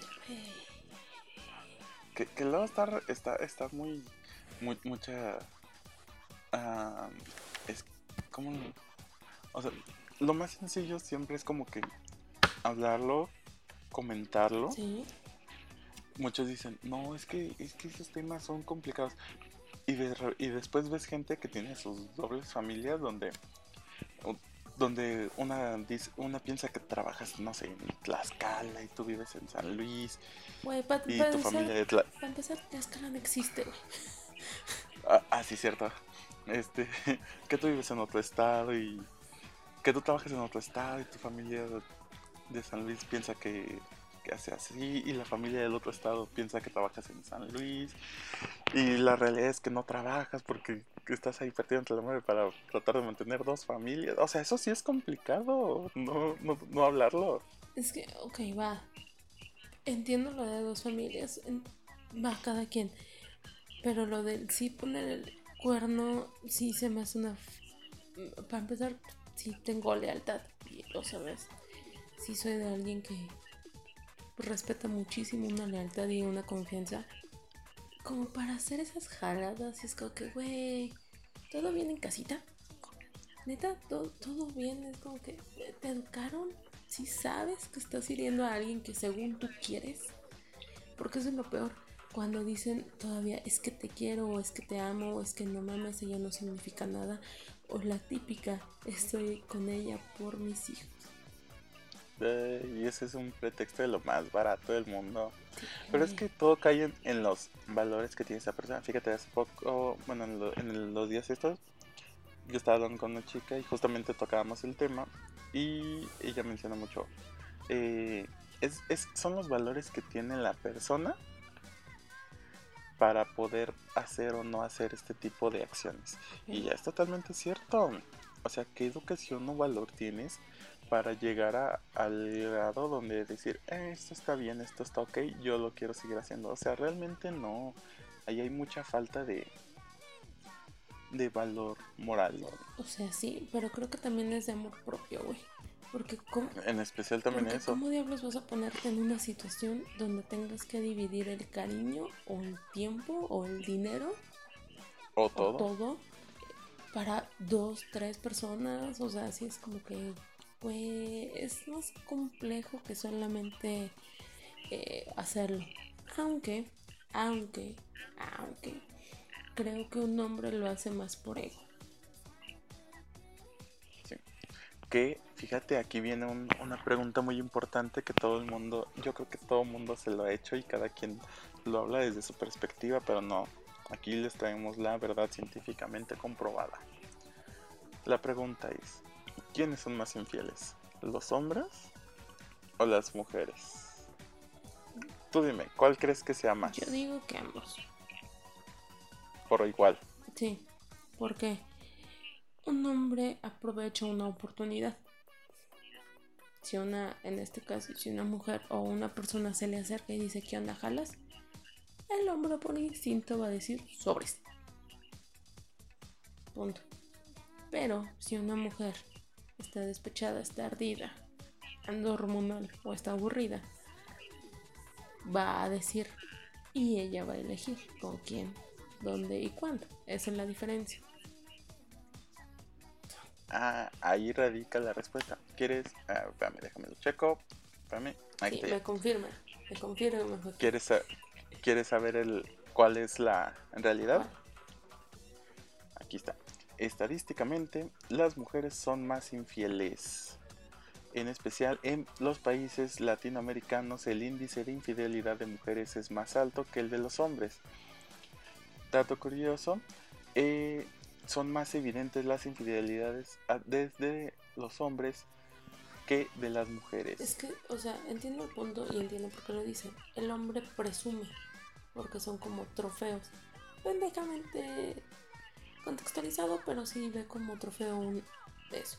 S3: Que, que luego está, está, está muy, muy, mucha... Uh, es como... O sea, lo más sencillo siempre es como que hablarlo, comentarlo. Sí. Muchos dicen, no, es que, es que esos temas son complicados. Y, y después ves gente que tiene sus dobles familias donde donde una una piensa que trabajas, no sé, en Tlaxcala y tú vives en San Luis.
S2: y tu familia de Tlaxcala. Para empezar, Tlaxcala no existe,
S3: Ah, ah, sí, cierto. Este, que tú vives en otro estado y que tú trabajas en otro estado y tu familia de San Luis piensa que que hace así y la familia del otro estado piensa que trabajas en San Luis y la realidad es que no trabajas porque estás ahí perdido entre la madre para tratar de mantener dos familias. O sea, eso sí es complicado, no, no, hablarlo.
S2: Es que, ok, va. Entiendo lo de dos familias, va cada quien. Pero lo del sí poner el cuerno, sí se me hace una... Para empezar, sí tengo lealtad, y lo sabes. Sí soy de alguien que respeta muchísimo una lealtad y una confianza. Como para hacer esas jaladas, es como que, güey, todo bien en casita. Neta, todo, todo bien, es como que te educaron. Si sabes que estás hiriendo a alguien que según tú quieres, porque eso es lo peor. Cuando dicen todavía es que te quiero, o es que te amo, o es que no mames, ella no significa nada, o la típica, estoy con ella por mis hijos
S3: y ese es un pretexto de lo más barato del mundo. Pero es que todo cae en, los valores que tiene esa persona. Fíjate, hace poco, bueno, en, los días estos, yo estaba hablando con una chica y justamente tocábamos el tema y ella menciona mucho, eh, es, son los valores que tiene la persona para poder hacer o no hacer este tipo de acciones. Y ya es totalmente cierto. O sea, ¿qué educación o valor tienes para llegar a, al grado donde decir, eh, esto está bien, esto está ok, yo lo quiero seguir haciendo. O sea, realmente no. Ahí hay mucha falta de, de valor moral.
S2: O sea, sí, pero creo que también es de amor propio, güey. Porque ¿cómo,
S3: en especial también eso.
S2: ¿Cómo diablos vas a ponerte en una situación donde tengas que dividir el cariño o el tiempo o el dinero?
S3: O todo.
S2: O todo para dos, tres personas. O sea, así es como que pues es más complejo que solamente eh, hacerlo. Aunque, aunque, aunque, creo que un hombre lo hace más por ego.
S3: Que, fíjate, aquí viene una pregunta muy importante que todo el mundo, yo creo que todo el mundo se lo ha hecho y cada quien lo habla desde su perspectiva, pero no, aquí les traemos la verdad científicamente comprobada. La pregunta es, ¿quiénes son más infieles? ¿Los hombres o las mujeres? Tú dime, ¿cuál crees que sea más?
S2: Yo digo que ambos.
S3: Por igual.
S2: Sí, porque un hombre aprovecha una oportunidad. Si una, en este caso, si una mujer o una persona se le acerca y dice, ¿qué onda, jalas? El hombre por instinto va a decir, sobres. Punto. Pero si una mujer está despechada, está ardida, anda hormonal o está aburrida, va a decir y ella va a elegir con quién, dónde y cuándo. Esa es la diferencia.
S3: Ah, ahí radica la respuesta. ¿Quieres? Ah, déjame lo checo. Espérame. Ahí
S2: Sí,
S3: ya.
S2: me confirma. Me confirma.
S3: ¿Quieres, ¿Quieres saber el, cuál es la realidad? Aquí está. Estadísticamente, las mujeres son más infieles. En especial en los países latinoamericanos, el índice de infidelidad de mujeres es más alto que el de los hombres. Dato curioso, eh, son más evidentes las infidelidades ah, desde los hombres que de las mujeres.
S2: Es que, o sea, entiendo el punto y entiendo por qué lo dicen. El hombre presume, porque son como trofeos. Pendejamente contextualizado, pero sí ve como trofeo un eso.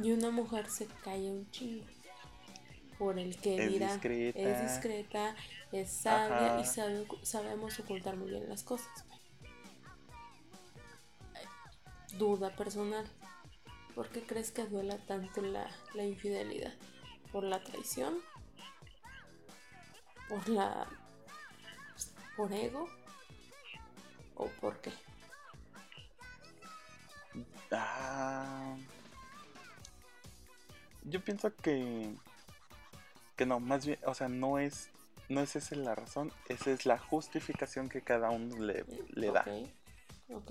S2: Y una mujer se calla un chingo. Por el que
S3: Es
S2: dirá,
S3: discreta.
S2: es discreta, es sabia
S3: Ajá.
S2: y sabe, sabemos ocultar muy bien las cosas. Duda personal. ¿Por qué crees que duela tanto la, la infidelidad? ¿Por la traición? ¿Por la... por ego? ¿O por qué?
S3: Ah, yo pienso que que no, más bien, o sea, no es no es esa la razón, esa es la justificación que cada uno le, le da.
S2: Ok, ok.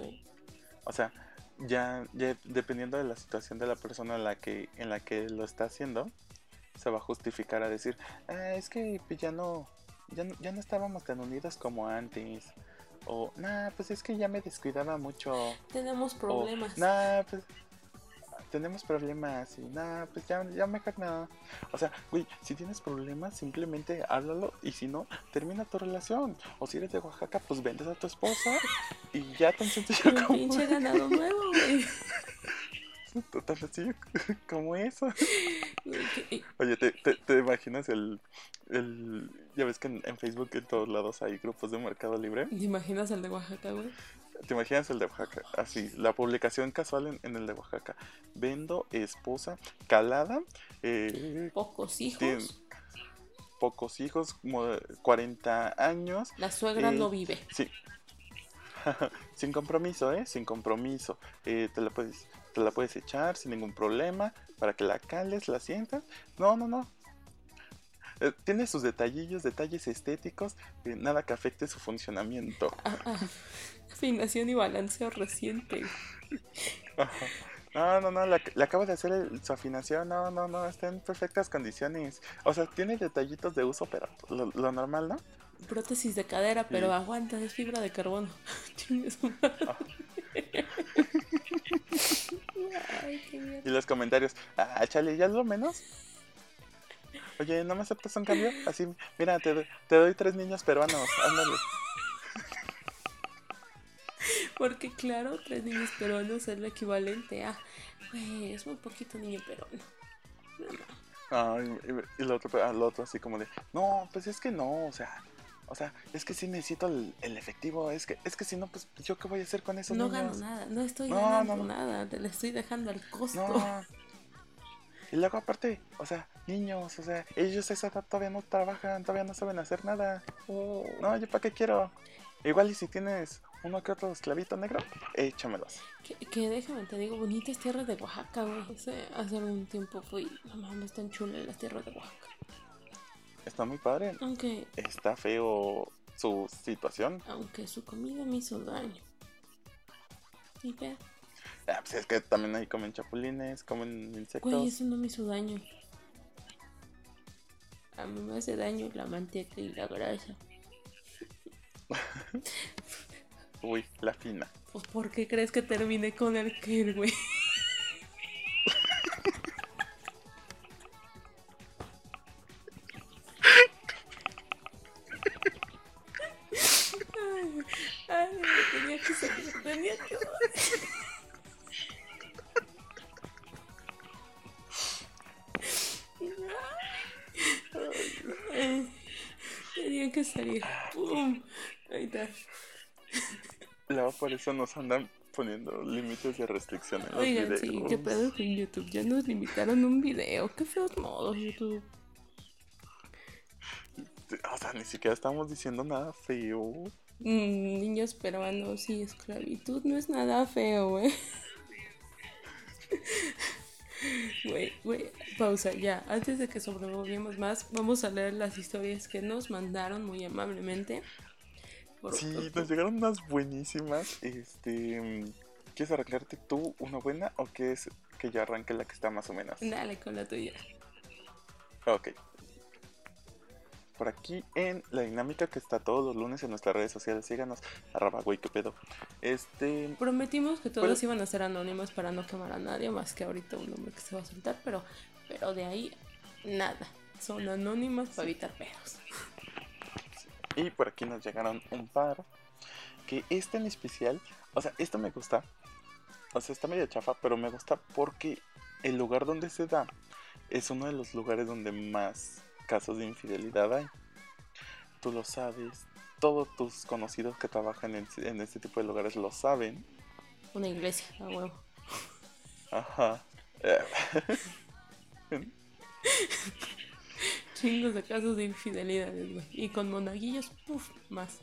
S3: O sea, ya, ya dependiendo de la situación de la persona en la que en la que lo está haciendo, se va a justificar a decir, ah, es que pues, ya no ya ya no estábamos tan unidos como antes. O, nah, pues es que ya me descuidaba mucho.
S2: Tenemos
S3: O,
S2: problemas.
S3: nah, pues tenemos problemas y nada, pues ya, ya mejor no. O sea, güey, si tienes problemas, simplemente háblalo y si no, termina tu relación. O si eres de Oaxaca, pues vendes a tu esposa y ya tan sencillo
S2: Un
S3: como,
S2: pinche ganado nuevo, güey.
S3: tan sencillo como eso. Oye, ¿te, te, te imaginas el, el... Ya ves que en, en Facebook en todos lados hay grupos de Mercado Libre.
S2: ¿Te imaginas el de Oaxaca, güey?
S3: ¿Te imaginas el de Oaxaca? Así, la publicación casual en, en el de Oaxaca. Vendo esposa calada, eh,
S2: Pocos hijos.
S3: Pocos hijos, como de 40 años.
S2: La suegra
S3: Eh,
S2: no vive.
S3: Sí. sin compromiso, ¿eh? Sin compromiso. Eh, te, la puedes, te la puedes echar sin ningún problema para que la cales, la sientas. No, no, no. Eh, tiene sus detallillos, detalles estéticos, eh, nada que afecte su funcionamiento.
S2: Ah, ah, afinación y balanceo reciente.
S3: No, no, no, le, ac- le acabo de hacer el- su afinación, no, no, no, está en perfectas condiciones. O sea, tiene detallitos de uso, pero lo, lo normal, ¿no?
S2: Prótesis de cadera, pero aguanta, es fibra de carbono. Ay, qué.
S3: Y los comentarios, ah, chale, ya es lo menos. Oye, ¿no me aceptas un cambio? Así, mira, te, doy- te doy tres niños peruanos, ándale.
S2: Porque claro, tres niños peruanos es lo equivalente a, güey, es muy poquito niño peruano. No, no.
S3: Ay, y, y lo otro, lo otro así como de, no, pues es que no, o sea, o sea, es que sí necesito el, el efectivo, es que, es que si no, pues yo qué voy a hacer con esos
S2: No
S3: niños.
S2: gano nada, no estoy
S3: No,
S2: ganando
S3: no, no.
S2: nada, te le estoy dejando al costo.
S3: No. Y luego aparte, o sea, niños, o sea, ellos a esa edad todavía no trabajan, todavía no saben hacer nada.
S2: Oh.
S3: No, yo para qué quiero. Igual y si tienes uno que otro esclavito negro, échamelos.
S2: Que, que déjame te digo, bonitas tierras de Oaxaca, güey. Hace, hace algún tiempo fui, no mames, están chulas las tierras de Oaxaca.
S3: Está muy padre.
S2: Aunque,
S3: Está feo su situación.
S2: aunque su comida me hizo daño. Y
S3: Ah, pues es que también ahí comen chapulines, comen insectos.
S2: güey, eso no me hizo daño. A mí me hace daño la manteca y la grasa.
S3: Uy, la fina.
S2: Pues, ¿por qué crees que terminé con el Ker, güey?
S3: Eso nos andan poniendo límites de restricción en los
S2: Oigan,
S3: videos.
S2: sí, qué pedo con YouTube. Ya nos limitaron un video. Qué feos modos, YouTube.
S3: O sea, ni siquiera estamos diciendo nada feo.
S2: Mm, niños peruanos y esclavitud no es nada feo, ¿eh? Güey, güey, pausa, ya. Antes de que sobrevolvamos más, vamos a leer las historias que nos mandaron muy amablemente.
S3: Sí, nos llegaron unas buenísimas. Este, ¿Quieres arrancarte tú una buena o quieres que yo arranque la que está más o menos?
S2: Dale con la tuya.
S3: Ok por aquí en la dinámica que está todos los lunes en nuestras redes sociales. Síganos, arroba güey, qué pedo. Este.
S2: Prometimos que todos pues, iban a ser anónimos para no quemar a nadie, más que ahorita un nombre que se va a soltar, pero, pero de ahí nada. Son anónimas para evitar pedos.
S3: Y por aquí nos llegaron un par. Que este en especial, o sea, esto me gusta. O sea, está medio chafa, pero me gusta porque el lugar donde se da es uno de los lugares donde más casos de infidelidad hay. Tú lo sabes, todos tus conocidos que trabajan en, este tipo de lugares lo saben.
S2: Una iglesia, a huevo.
S3: Ajá.
S2: Chingos de casos de infidelidades, güey. Y con monaguillos, puff, más.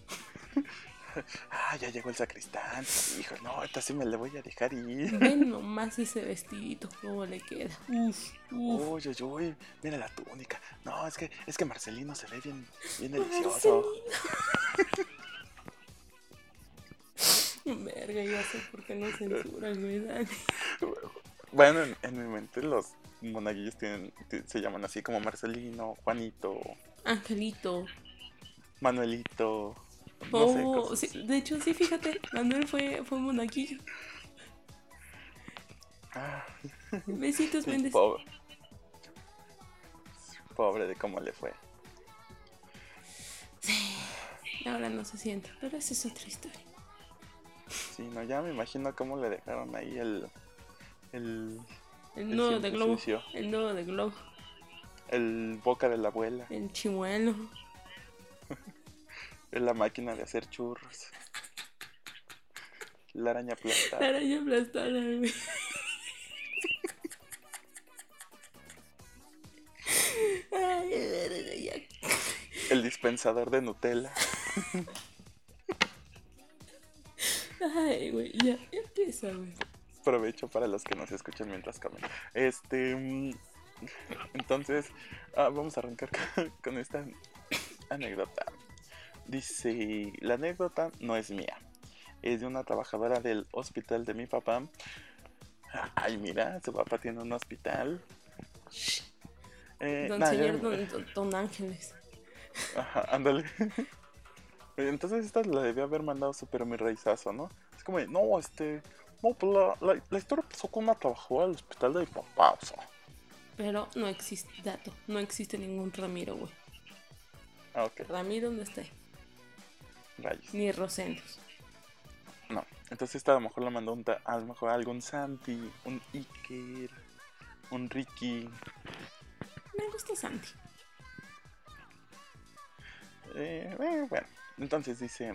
S3: ah, ya llegó el sacristán. Hijo, no, esta sí me le voy a dejar ir.
S2: Ven nomás ese vestidito, cómo le queda. Uf,
S3: uf. Uy, uy, uy, mira la túnica. No, es que, es que Marcelino se ve bien, bien delicioso.
S2: Verga, ya sé por qué no censuran, güey, Dani.
S3: Bueno, en, en, mi mente los monaguillos tienen, se llaman así como Marcelino, Juanito.
S2: Angelito.
S3: Manuelito.
S2: Oh, de hecho, sí, fíjate, Manuel fue, fue monaguillo. Ah. Besitos, Méndez.
S3: Pobre. Pobre de cómo le fue.
S2: Sí, ahora no se siente, pero esa es otra historia.
S3: Sí, no, ya me imagino cómo le dejaron ahí el. El,
S2: el nudo de globo. El nudo de globo.
S3: El boca de la abuela.
S2: El chimuelo.
S3: Es la máquina de hacer churros. La araña aplastada.
S2: La araña aplastada, güey.
S3: El dispensador de Nutella.
S2: Ay, güey, ya, empieza, güey.
S3: Provecho para los que nos escuchan mientras comen. Este. Mm, entonces, ah, vamos a arrancar con esta anécdota. Dice, la anécdota no es mía, es de una trabajadora del hospital de mi papá. Ay, mira, su papá tiene un hospital.
S2: Eh, don señor don, Ángeles.
S3: Ajá, ándale. Entonces esta la debía haber mandado super mi reizazo, ¿no? Es como, no, este, no, pues la, la, historia pasó con una trabajadora del hospital de mi papá, o sea.
S2: Pero no existe, dato, no existe ningún Ramiro, güey.
S3: Ah, ok.
S2: Ramiro, ¿dónde está? Ni Rosendos.
S3: No, entonces esta a lo mejor la mandó un a lo mejor algún Santi, un Iker, un Ricky.
S2: Me gusta Santi.
S3: Eh, eh, bueno, entonces dice,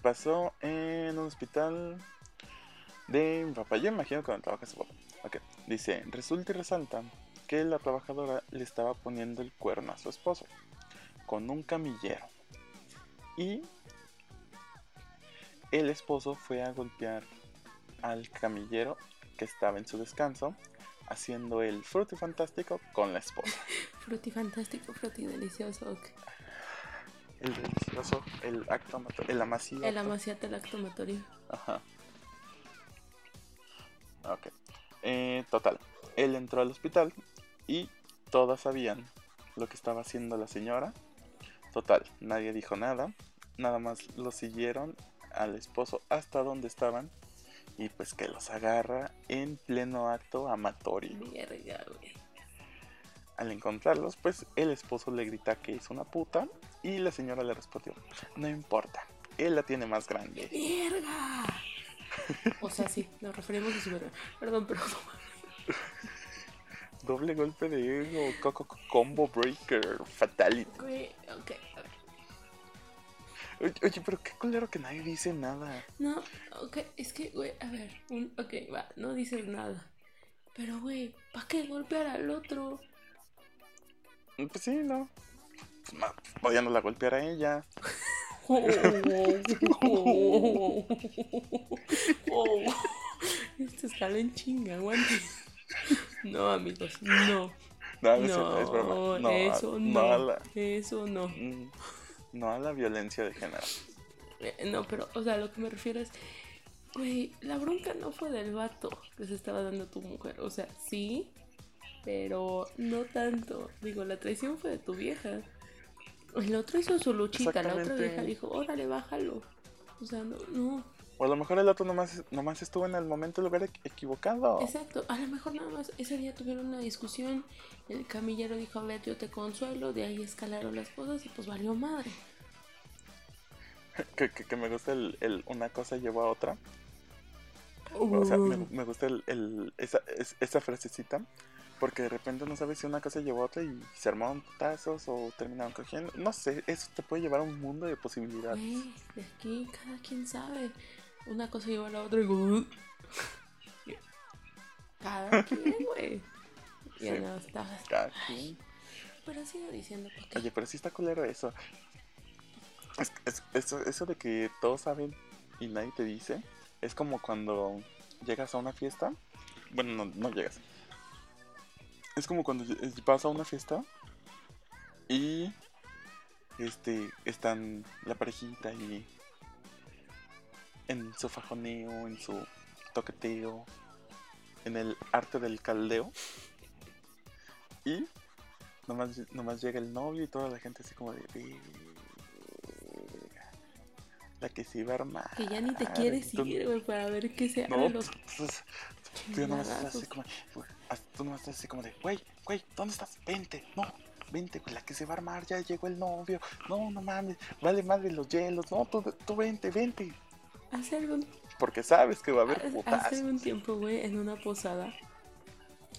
S3: pasó en un hospital de mi papá. Yo imagino cuando trabaja su papá. Ok, dice, resulta y resalta que la trabajadora le estaba poniendo el cuerno a su esposo con un camillero y el esposo fue a golpear al camillero que estaba en su descanso, haciendo el fantástico con la esposa.
S2: fantástico, fruti delicioso.
S3: El delicioso, el acto el amaciato.
S2: El amaciato, el acto amatorio.
S3: Ajá. Ok. Eh, total. Él entró al hospital y todas sabían lo que estaba haciendo la señora. Total, nadie dijo nada nada más lo siguieron al esposo hasta donde estaban y pues que los agarra en pleno acto amatorio. Al encontrarlos, pues el esposo le grita que es una puta y la señora le respondió, no importa, él la tiene más grande.
S2: ¡Mierda! o sea, sí, nos referimos a su verdad. Perdón, pero
S3: Doble golpe de ego, combo breaker, fatality.
S2: ok,
S3: Oye, pero qué culero que nadie dice nada.
S2: No, ok, es que, güey, a ver, un, ok, va, no dices nada. Pero, güey, ¿para qué golpear al otro?
S3: Pues sí, no. Pues, no la golpear a ella.
S2: Esto está en chinga, aguante. No, amigos, no.
S3: No, no,
S2: No,
S3: es es broma. No,
S2: eso
S3: no
S2: no.
S3: a la,
S2: Eso no.
S3: no a la violencia de género.
S2: Eh, No, pero, o sea, lo que me refiero es, güey, la bronca no fue del vato que se estaba dando a tu mujer. O sea, sí, pero no tanto. Digo, la traición fue de tu vieja. El otro hizo su luchita, la otra vieja dijo, órale, bájalo. O sea, no, no.
S3: O a lo mejor el otro nomás, nomás estuvo en el momento lugar equ- equivocado.
S2: Exacto, a lo mejor nada más ese día tuvieron una discusión, el camillero dijo, a ver, yo te consuelo, de ahí escalaron las cosas y pues valió madre.
S3: Que, que, que me gusta el, el una cosa llevó a otra. O sea, me, me gusta el, el- esa, es- esa frasecita. Porque de repente no sabes si una cosa llevó a otra y se armaron putazos o terminaron cogiendo. No sé, eso te puede llevar a un mundo de posibilidades.
S2: De aquí cada quien sabe. Una cosa lleva a la otra y Cada quien, güey. Ya
S3: Sí.
S2: no.
S3: Cada quien.
S2: Pero sigo diciendo, ¿por qué?
S3: Oye, pero sí está culero eso. Es- es- eso. Eso de que todos saben y nadie te dice. Es como cuando llegas a una fiesta. Bueno, no, no llegas. Es como cuando lle- vas a una fiesta y este están la parejita y en su fajoneo, en su toqueteo, en el arte del caldeo. Y nomás, nomás llega el novio y toda la gente así como de... "Verga, La que se iba a armar.
S2: Que ya ni te
S3: y
S2: quieres
S3: tú-
S2: ir, güey, para ver qué se
S3: No,
S2: los
S3: tú ya nomás estás así como... Tú nomás estás así como de... Güey, güey, ¿dónde estás? Vente, no. Vente, la que se va a armar, ya llegó el novio. No, no mames, vale madre los hielos. No, tú, tú vente, vente.
S2: Hace algún
S3: Porque sabes que va a haber
S2: Hace- Hace
S3: putazos.
S2: un tiempo, güey, en una posada,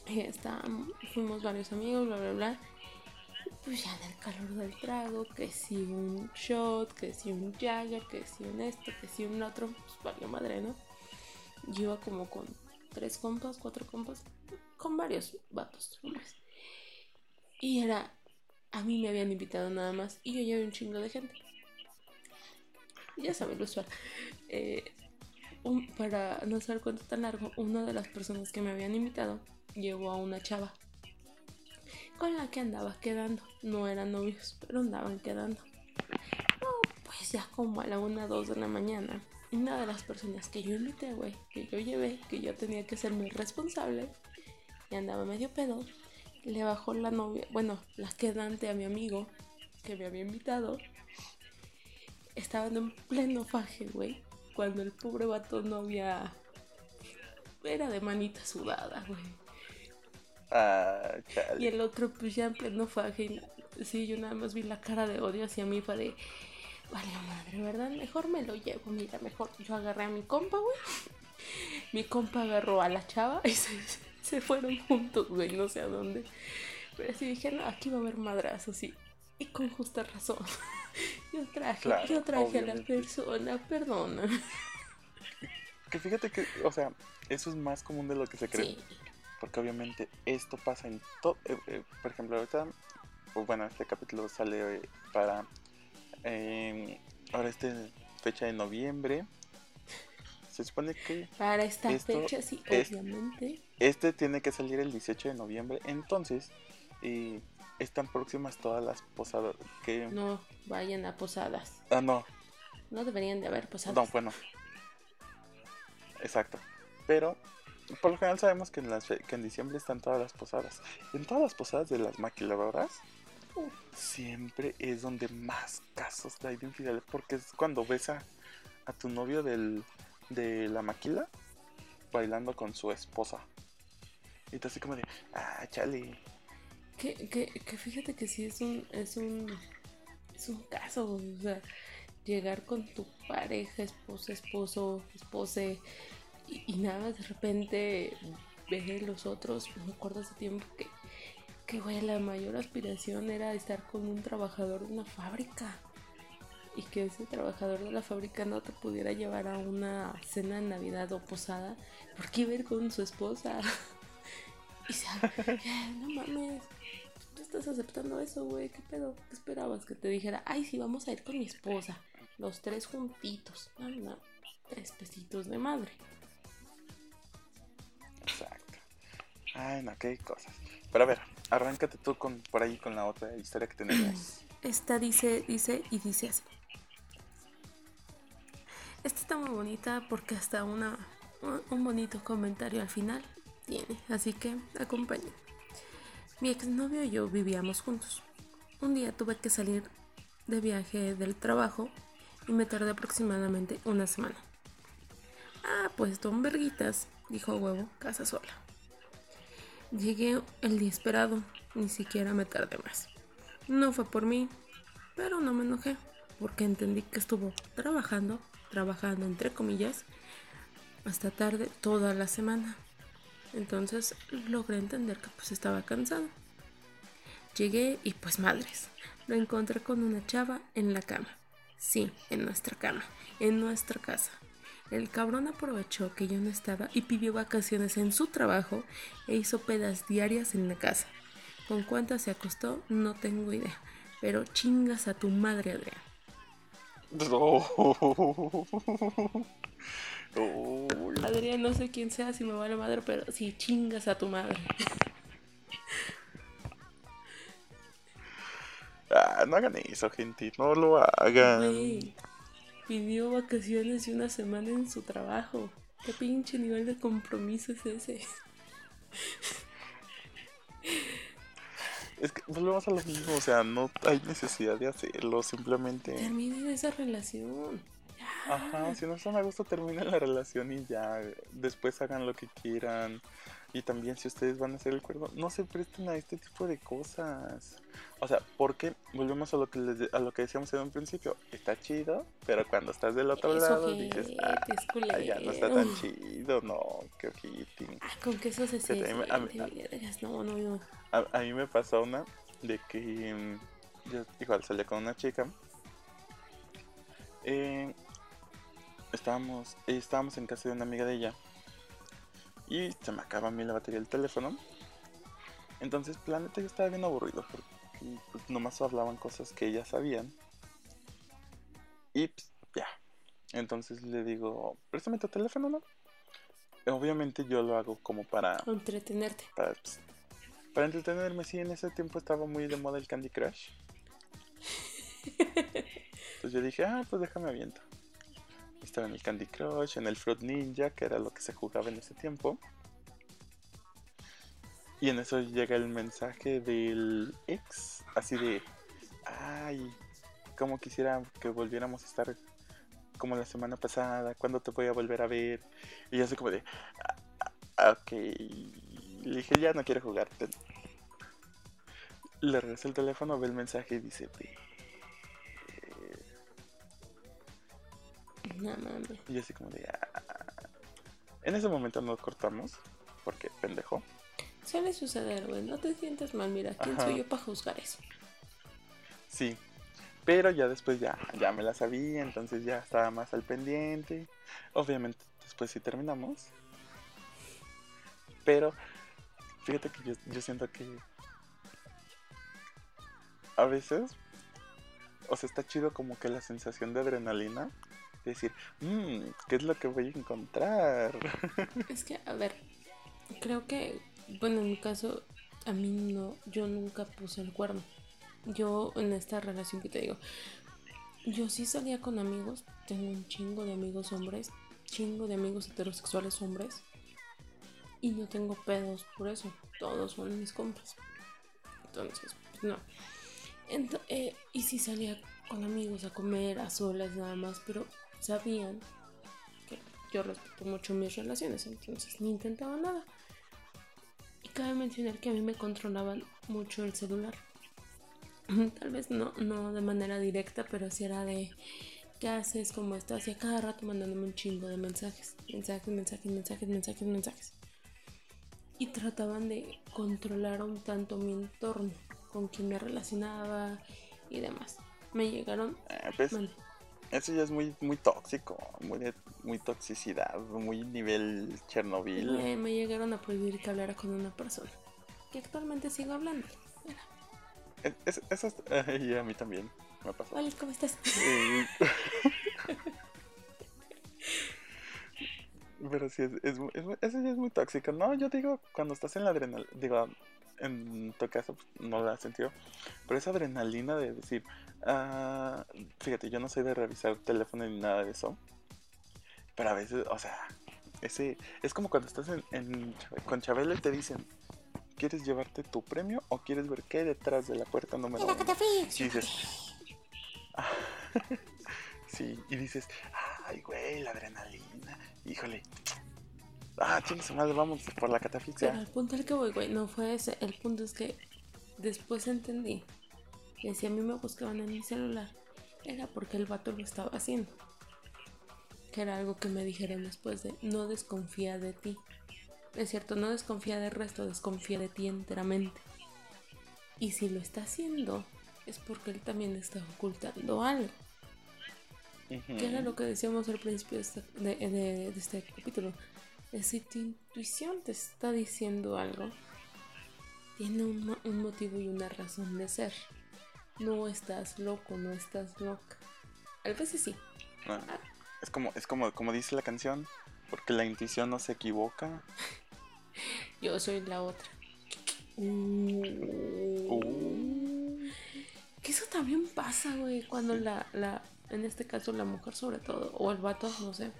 S2: eh, estábamos, fuimos varios amigos, bla, bla, bla. Pues ya en el calor del trago, que si un shot, que si un Jagger, que si un esto, que si un otro, pues valió madre, ¿no? Yo iba como con tres compas, cuatro compas, con varios vatos. Y era, a mí me habían invitado nada más y yo llevé un chingo de gente. Ya saben lo usual. Eh, para no saber cuánto tan largo, una de las personas que me habían invitado llevó a una chava con la que andaba quedando. No eran novios, pero andaban quedando. Pues ya como a la una, dos de la mañana, una de las personas que yo invité, güey, que yo llevé, que yo tenía que ser muy responsable, y andaba medio pedo, le bajó la novia, bueno, la quedante a mi amigo que me había invitado. Estaban en pleno faje, güey cuando el pobre vato no había. Era de manita sudada, güey.
S3: Ah, chale.
S2: Y el otro, pues ya en pleno faje. Sí, yo nada más vi la cara de odio hacia mí. Fue de. Vale, madre, ¿verdad? Mejor me lo llevo. Mira, mejor yo agarré a mi compa, güey. Mi compa agarró a la chava y se, se fueron juntos, güey, no sé a dónde. Pero sí dije, no, aquí va a haber madrazos, sí. Y con justa razón. Yo traje,
S3: Claro,
S2: yo traje a la persona, perdona.
S3: Que fíjate que, o sea, eso es más común de lo que se cree.
S2: Sí.
S3: Porque obviamente esto pasa en todo. por ejemplo, ahorita, pues bueno, este capítulo sale eh, para. Eh, ahora este fecha de noviembre. Se supone que
S2: Para esta
S3: Esto
S2: fecha, sí,
S3: es-
S2: obviamente.
S3: este tiene que salir el 18 de noviembre. Entonces, eh, están próximas todas las posadas. Que,
S2: No vayan a posadas.
S3: Ah, no,
S2: No deberían de haber posadas.
S3: no, bueno. Exacto. Pero por lo general sabemos que en, las, que en diciembre están todas las posadas. En todas las posadas de las maquiladoras. Siempre es donde más casos hay de infidelidad. Porque es cuando ves a, a tu novio del, de la maquila bailando con su esposa. Y tú así como de, ah, chale.
S2: Que, que, que fíjate que sí es un, es un, es un caso, o sea, llegar con tu pareja, esposa, esposo, espose, y, nada, de repente ver los otros, me acuerdo hace tiempo que, que, güey, la mayor aspiración era estar con un trabajador de una fábrica. Y que ese trabajador de la fábrica no te pudiera llevar a una cena de Navidad o posada, porque iba a ir con su esposa. Y se, "Eh, no mames, tú estás aceptando eso, güey, ¿qué pedo? ¿Qué esperabas? Que te dijera, ay, sí, vamos a ir con mi esposa, los tres juntitos. No, no, tres pesitos de madre.
S3: Exacto. Ay, no, qué cosas. Pero a ver, arráncate tú con, por ahí con la otra historia que tenemos.
S2: Esta dice, dice y dice así. Esta está muy bonita porque hasta una, un bonito comentario al final tiene, así que acompañe. Mi exnovio y yo vivíamos juntos. Un día tuve que salir de viaje del trabajo y me tardé aproximadamente una semana. Ah, pues don Verguitas, dijo huevo, casa sola. Llegué el día esperado, ni siquiera me tardé más. No fue por mí, pero no me enojé, porque entendí que estuvo trabajando, trabajando entre comillas, hasta tarde toda la semana. Entonces logré entender que pues estaba cansado. Llegué y pues madres, lo encontré con una chava en la cama. Sí, en nuestra cama, en nuestra casa. El cabrón aprovechó que yo no estaba y pidió vacaciones en su trabajo e hizo pedas diarias en la casa. ¿Con cuántas se acostó? No tengo idea. Pero chingas a tu madre, Adrián. Adrián, no sé quién sea, si me va la madre, pero sí chingas a tu madre.
S3: Ah, no hagan eso, gente. No lo hagan.
S2: Pidió vacaciones y una semana en su trabajo. ¿Qué pinche nivel de compromiso es ese?
S3: Es que volvemos a lo mismo, o sea, no hay necesidad de hacerlo, simplemente.
S2: Terminen esa relación.
S3: Ajá, si no están a gusto, terminen la relación y ya. Después hagan lo que quieran. Y también si ustedes van a hacer el cuerpo, no se presten a este tipo de cosas. O sea, porque volvemos a lo que les, a lo que decíamos en un principio, está chido, pero cuando estás del otro lado dices, ah, ya no está tan chido, no, qué ojitín.
S2: Ah, con que eso se siente. A, mí, no, no, no.
S3: A, mí me pasó una de que mm, yo igual salía con una chica. Eh, estábamos, estábamos en casa de una amiga de ella y se me acaba a mí la batería del teléfono. Entonces, Planeta yo estaba bien aburrido porque pues, nomás hablaban cosas que ya sabían. Y pues, ya. Entonces le digo, préstame tu teléfono, ¿no? Obviamente yo lo hago como para...
S2: Entretenerte.
S3: Para, pues, para entretenerme, sí, en ese tiempo estaba muy de moda el Candy Crush. Entonces yo dije, ah, pues déjame aviento. Estaba en el Candy Crush, en el Fruit Ninja, que era lo que se jugaba en ese tiempo. Y en eso llega el mensaje del ex, así de, ay, como quisiera que volviéramos a estar como la semana pasada, ¿cuándo te voy a volver a ver? Y yo así como de, ah, ok, le dije, ya no quiero jugar. Le regresé el teléfono, ve el mensaje y dice,
S2: No mames.
S3: Y así como de. Ah". En ese momento nos cortamos. Porque pendejo.
S2: Suele suceder, güey. No te sientes mal. Mira, ¿quién soy yo para juzgar eso?
S3: Sí. Pero ya después ya, ya me la sabía. Entonces ya estaba más al pendiente. Obviamente después sí terminamos. Pero fíjate que yo, yo siento que a veces, o sea, está chido como que la sensación de adrenalina decir, mmm, ¿qué es lo que voy a encontrar?
S2: Es que, a ver, creo que, bueno, en mi caso, a mí no, yo nunca puse el cuerno. Yo en esta relación que te digo, yo sí salía con amigos, tengo un chingo de amigos hombres, chingo de amigos heterosexuales hombres, y no tengo pedos por eso, todos son mis compas. Entonces, pues no. Eh, y sí salía con amigos a comer, a solas nada más, pero sabían que yo respeto mucho mis relaciones, entonces ni intentaba nada. Y cabe mencionar que a mí me controlaban mucho el celular. Tal vez no, no de manera directa, pero si era de ¿qué haces? ¿Cómo estás? Y a cada rato mandándome un chingo de mensajes. Mensajes, mensajes, mensajes, mensajes, mensajes. Y trataban de controlar un tanto mi entorno, con quien me relacionaba y demás. Me llegaron.
S3: Ah, pues, eso ya es muy, muy tóxico, muy, muy toxicidad, muy nivel Chernobyl.
S2: Me, llegaron a prohibir que hablara con una persona, que actualmente sigo hablando.
S3: Es, eso y a mí también me pasó.
S2: Hola, ¿cómo estás?
S3: Pero sí, es, es, es, eso ya es muy tóxico. No, yo digo, cuando estás en la adrenalina, digo, en tu caso pues, no lo has sentido, pero esa adrenalina de decir, ah, fíjate, yo no soy de revisar teléfono ni nada de eso, pero a veces, o sea, ese es como cuando estás en, en con Chabelo y te dicen, ¿quieres llevarte tu premio o quieres ver qué hay detrás de la puerta número uno? Y dices, sí, y dices, ay, güey, la adrenalina, híjole, ah, chingue madre, vamos por la catafixia.
S2: Pero el punto al que voy, güey, no fue ese. El punto es que después entendí que si a mí me buscaban en mi celular, era porque el vato lo estaba haciendo. Que era algo que me dijeron después de no desconfía de ti. Es cierto, no desconfía del resto, desconfía de ti enteramente. Y si lo está haciendo, es porque él también está ocultando algo. Que era lo que decíamos al principio de este, de- de- de este capítulo. Es si tu intuición te está diciendo algo, tiene un, un motivo y una razón de ser. No estás loco, no estás loca. A veces sí.
S3: No, es como, es como, como dice la canción, porque la intuición no se equivoca.
S2: Yo soy la otra.
S3: Uh.
S2: Que eso también pasa, güey, cuando la, la, en este caso la mujer sobre todo, o el vato, no sé,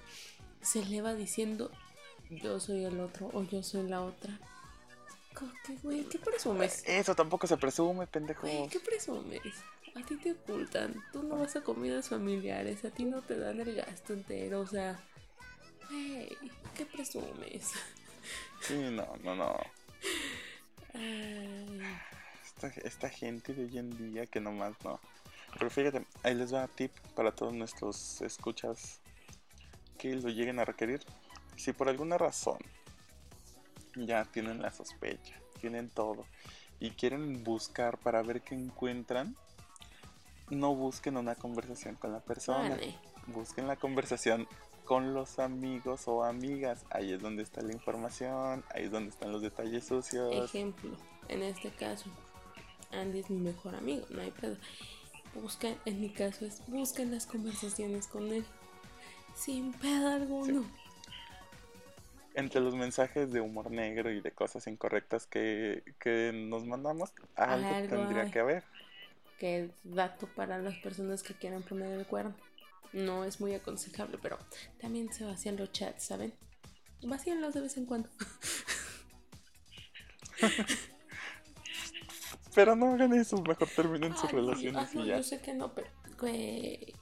S2: se eleva diciendo yo soy el otro o yo soy la otra. ¿Qué, güey? ¿Qué presumes?
S3: Eso tampoco se presume, pendejo.
S2: Güey, ¿qué presumes? A ti te ocultan, tú no vas a comidas familiares, a ti no te dan el gasto entero, o sea, güey, ¿qué presumes?
S3: Sí, no, no, no.
S2: Ay,
S3: Esta, esta gente de hoy en día que nomás no. Pero fíjate, ahí les va tip para todos nuestros escuchas que lo lleguen a requerir. Si por alguna razón ya tienen la sospecha, tienen todo y quieren buscar para ver qué encuentran, no busquen una conversación con la persona.
S2: vale.
S3: Busquen la conversación con los amigos o amigas. Ahí es donde está la información, ahí es donde están los detalles sucios.
S2: Ejemplo, en este caso, Andy es mi mejor amigo, no hay pedo. Busca, en mi caso es busquen las conversaciones con él. Sin pedo alguno.
S3: Entre los mensajes de humor negro y de cosas incorrectas que, que nos mandamos, algo,
S2: Algo
S3: tendría que haber.
S2: Que es dato para las personas que quieran poner el cuerno. No es muy aconsejable, pero también se vacían los chats, ¿saben? Vacíanlos de vez en cuando.
S3: Pero no hagan eso, mejor terminen sus relaciones
S2: ah,
S3: y ya.
S2: Yo sé que no, pero nadie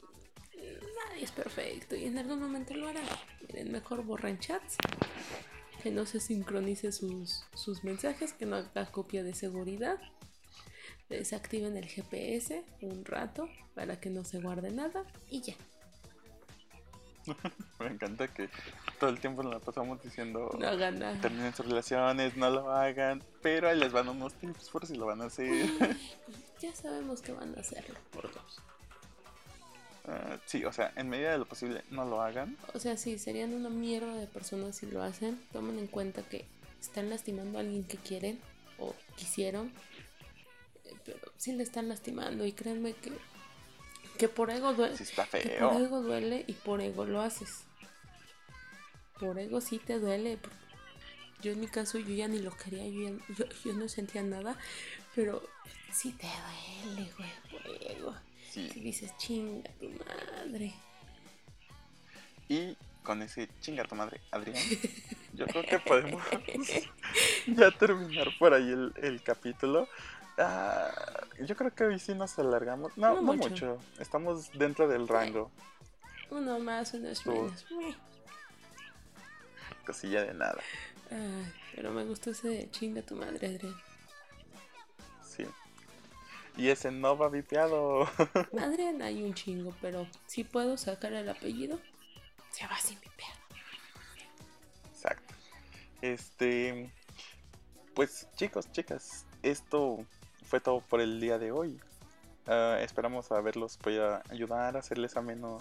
S2: es perfecto y en algún momento lo hará. Miren, mejor borren chats, que no se sincronice sus, sus mensajes, que no haga copia de seguridad. Desactiven el GPS un rato para que no se guarde nada y ya.
S3: Me encanta que todo el tiempo nos la pasamos diciendo
S2: No hagan nada.
S3: terminen sus relaciones, no lo hagan, pero ahí les van unos tips por si lo van a hacer.
S2: Ya sabemos que van a hacerlo por dos.
S3: Ah, sí, o sea, en medida de lo posible no lo hagan.
S2: O sea, sí, serían una mierda de personas si lo hacen. Tomen en cuenta que están lastimando a alguien que quieren o quisieron. eh, Pero sí le están lastimando y créanme que, que por ego duele.
S3: Si está
S2: Que por
S3: feo.
S2: ego duele y por ego lo haces. Por ego sí te duele. Yo en mi caso yo ya ni lo quería, yo, ya- yo, yo no sentía nada. Pero sí te duele, güey, por ego.
S3: Sí.
S2: Y dices, chinga tu madre.
S3: Y con ese chinga tu madre, Adrián, yo creo que podemos ya terminar por ahí el, el capítulo. Ah, yo creo que hoy sí nos alargamos. No,
S2: No
S3: no,
S2: mucho.
S3: mucho. Estamos dentro del rango.
S2: Uno más, uno es menos.
S3: Cosilla de nada.
S2: Ay, pero me gustó ese chinga tu madre, Adrián.
S3: Y ese no va vipeado.
S2: Adrián hay un chingo, pero si puedo sacar el apellido, se va sin mi pedo.
S3: Exacto. Este. Pues chicos, chicas, esto fue todo por el día de hoy. Ah, esperamos haberlos podido ayudar, hacerles ameno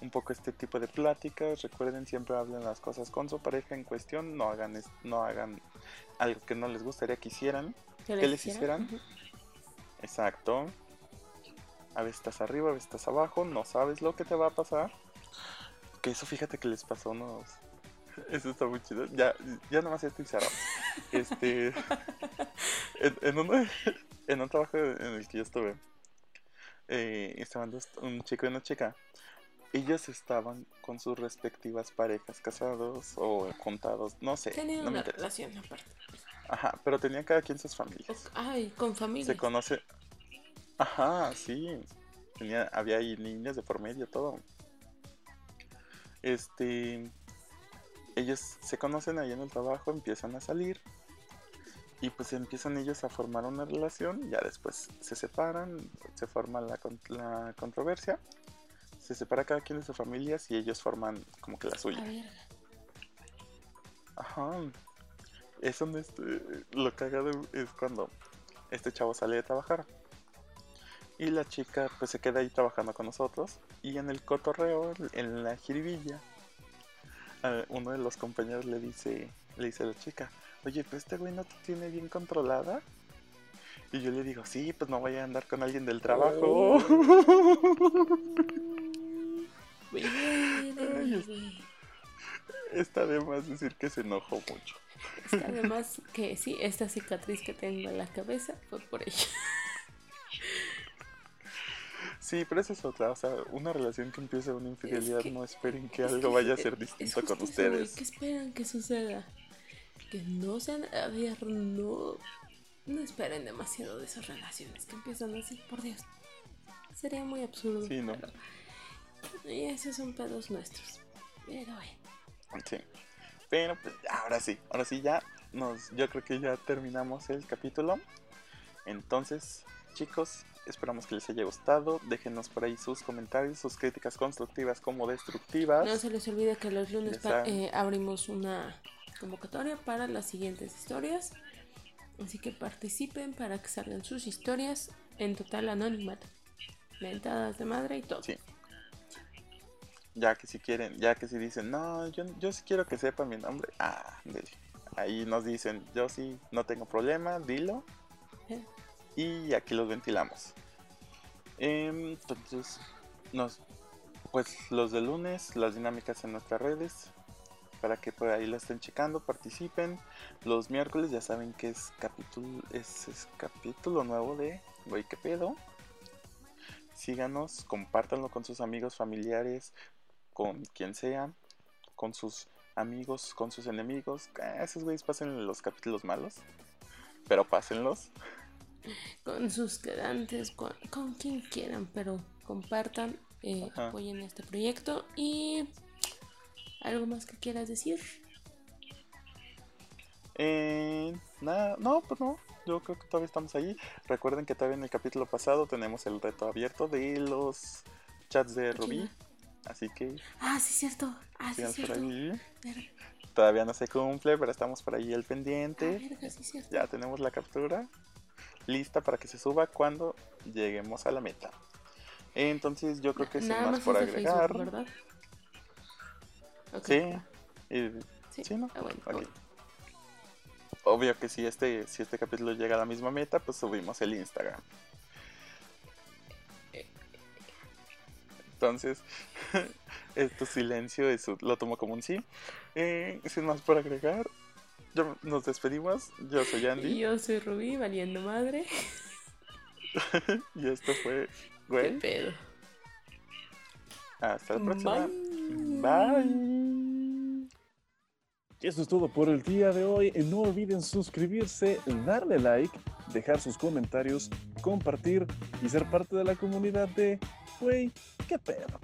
S3: un poco este tipo de pláticas. Recuerden, siempre hablen las cosas con su pareja en cuestión. No hagan, no hagan algo que no les gustaría que hicieran. ¿Qué les hicieran? Exacto. A veces estás arriba, a veces estás abajo, no sabes lo que te va a pasar. Que eso fíjate que les pasó a unos, Eso está muy chido. Ya, ya nomás estoy cerrado. Este. En, en, un trabajo en el que yo estuve, eh, estaban dos- un chico y una chica. Ellos estaban con sus respectivas parejas, casados o juntados, no sé.
S2: Tenía
S3: no
S2: una relación aparte.
S3: Ajá, pero tenían cada quien sus familias.
S2: Ay, con familia.
S3: Se conoce. Ajá, sí. Tenía, había ahí niños de por medio, todo. Este. Ellos se conocen ahí en el trabajo, empiezan a salir. Y pues empiezan ellos a formar una relación. Ya después se separan, se forma la, la controversia. Se separa cada quien de sus familias y ellos forman como que la suya. Ajá. Es donde este- lo cagado es cuando este chavo sale de trabajar. Y la chica pues se queda ahí trabajando con nosotros. Y en el cotorreo, en la jiribilla, uno de los compañeros le dice, le dice a la chica, oye, pues este güey no te tiene bien controlada. Y yo le digo, sí, pues no vaya a andar con alguien del trabajo.
S2: Ay,
S3: Está de más decir que se enojó mucho.
S2: Está además que sí, esta cicatriz que tengo en la cabeza fue por ella.
S3: Sí, pero esa es otra, o sea, una relación que empieza una infidelidad,
S2: que-
S3: no esperen que
S2: Es
S3: algo
S2: que
S3: vaya a ser distinto con ustedes.
S2: ¿Qué esperan que suceda? Que no sean. A ver, no. No esperen demasiado de esas relaciones que empiezan así, por Dios. Sería muy absurdo.
S3: Sí, no.
S2: pero- Y esos son pedos nuestros. Pero bueno.
S3: Sí. Pero pues ahora sí, ahora sí ya nos, yo creo que ya terminamos el capítulo. Entonces, chicos, esperamos que les haya gustado. Déjenos por ahí sus comentarios, sus críticas constructivas como destructivas.
S2: No se les olvide que los lunes eh, abrimos una convocatoria para las siguientes historias. Así que participen para que salgan sus historias en total anonimato. Mentadas de madre y todo.
S3: Sí. Ya que si quieren, ya que si dicen, no, yo, yo sí quiero que sepa mi nombre. Ah. Ahí nos dicen, yo sí, no tengo problema, dilo. Y aquí los ventilamos. Em, Entonces, nos, pues los de lunes, las dinámicas en nuestras redes. Para que por ahí la estén checando, participen. Los miércoles ya saben que es capítulo, es, es capítulo nuevo de Güey, ¿qué pedo? Síganos, compártanlo con sus amigos, familiares, con quien sea, con sus amigos, con sus enemigos. Ah, esos güeyes pasen los capítulos malos, pero pásenlos.
S2: Con sus quedantes, con, con quien quieran, pero compartan, eh, apoyen este proyecto. Y. ¿Algo más que quieras decir?
S3: Eh, nada, no, pues no. Yo creo que todavía estamos ahí. Recuerden que todavía en el capítulo pasado tenemos el reto abierto de los chats de Rubí. Así que
S2: Ah, sí, cierto. Ah, sí,
S3: por
S2: cierto.
S3: ahí. Todavía no se cumple, pero estamos por ahí al
S2: ah,
S3: pendiente.
S2: verga, sí, cierto.
S3: Ya tenemos la captura lista para que se suba cuando lleguemos a la meta. Entonces yo creo que sin más por
S2: Facebook,
S3: agregar.
S2: ¿verdad?
S3: Sí.
S2: Sí.
S3: sí, ¿no?
S2: Ah, bueno.
S3: Obvio que si este, si este capítulo llega a la misma meta, pues subimos el Instagram. Entonces, este silencio es, lo tomo como un sí. Eh, sin más por agregar, yo- nos despedimos. Yo soy
S2: Y
S3: Andy
S2: yo soy Rubí, valiendo madre.
S3: y esto fue,
S2: ¿Qué
S3: güey.
S2: pedo?
S3: Hasta la próxima.
S2: Bye.
S3: Bye.
S1: Y eso es todo por el día de hoy. No olviden suscribirse, darle like, dejar sus comentarios, compartir y ser parte de la comunidad de Güey, qué pedo.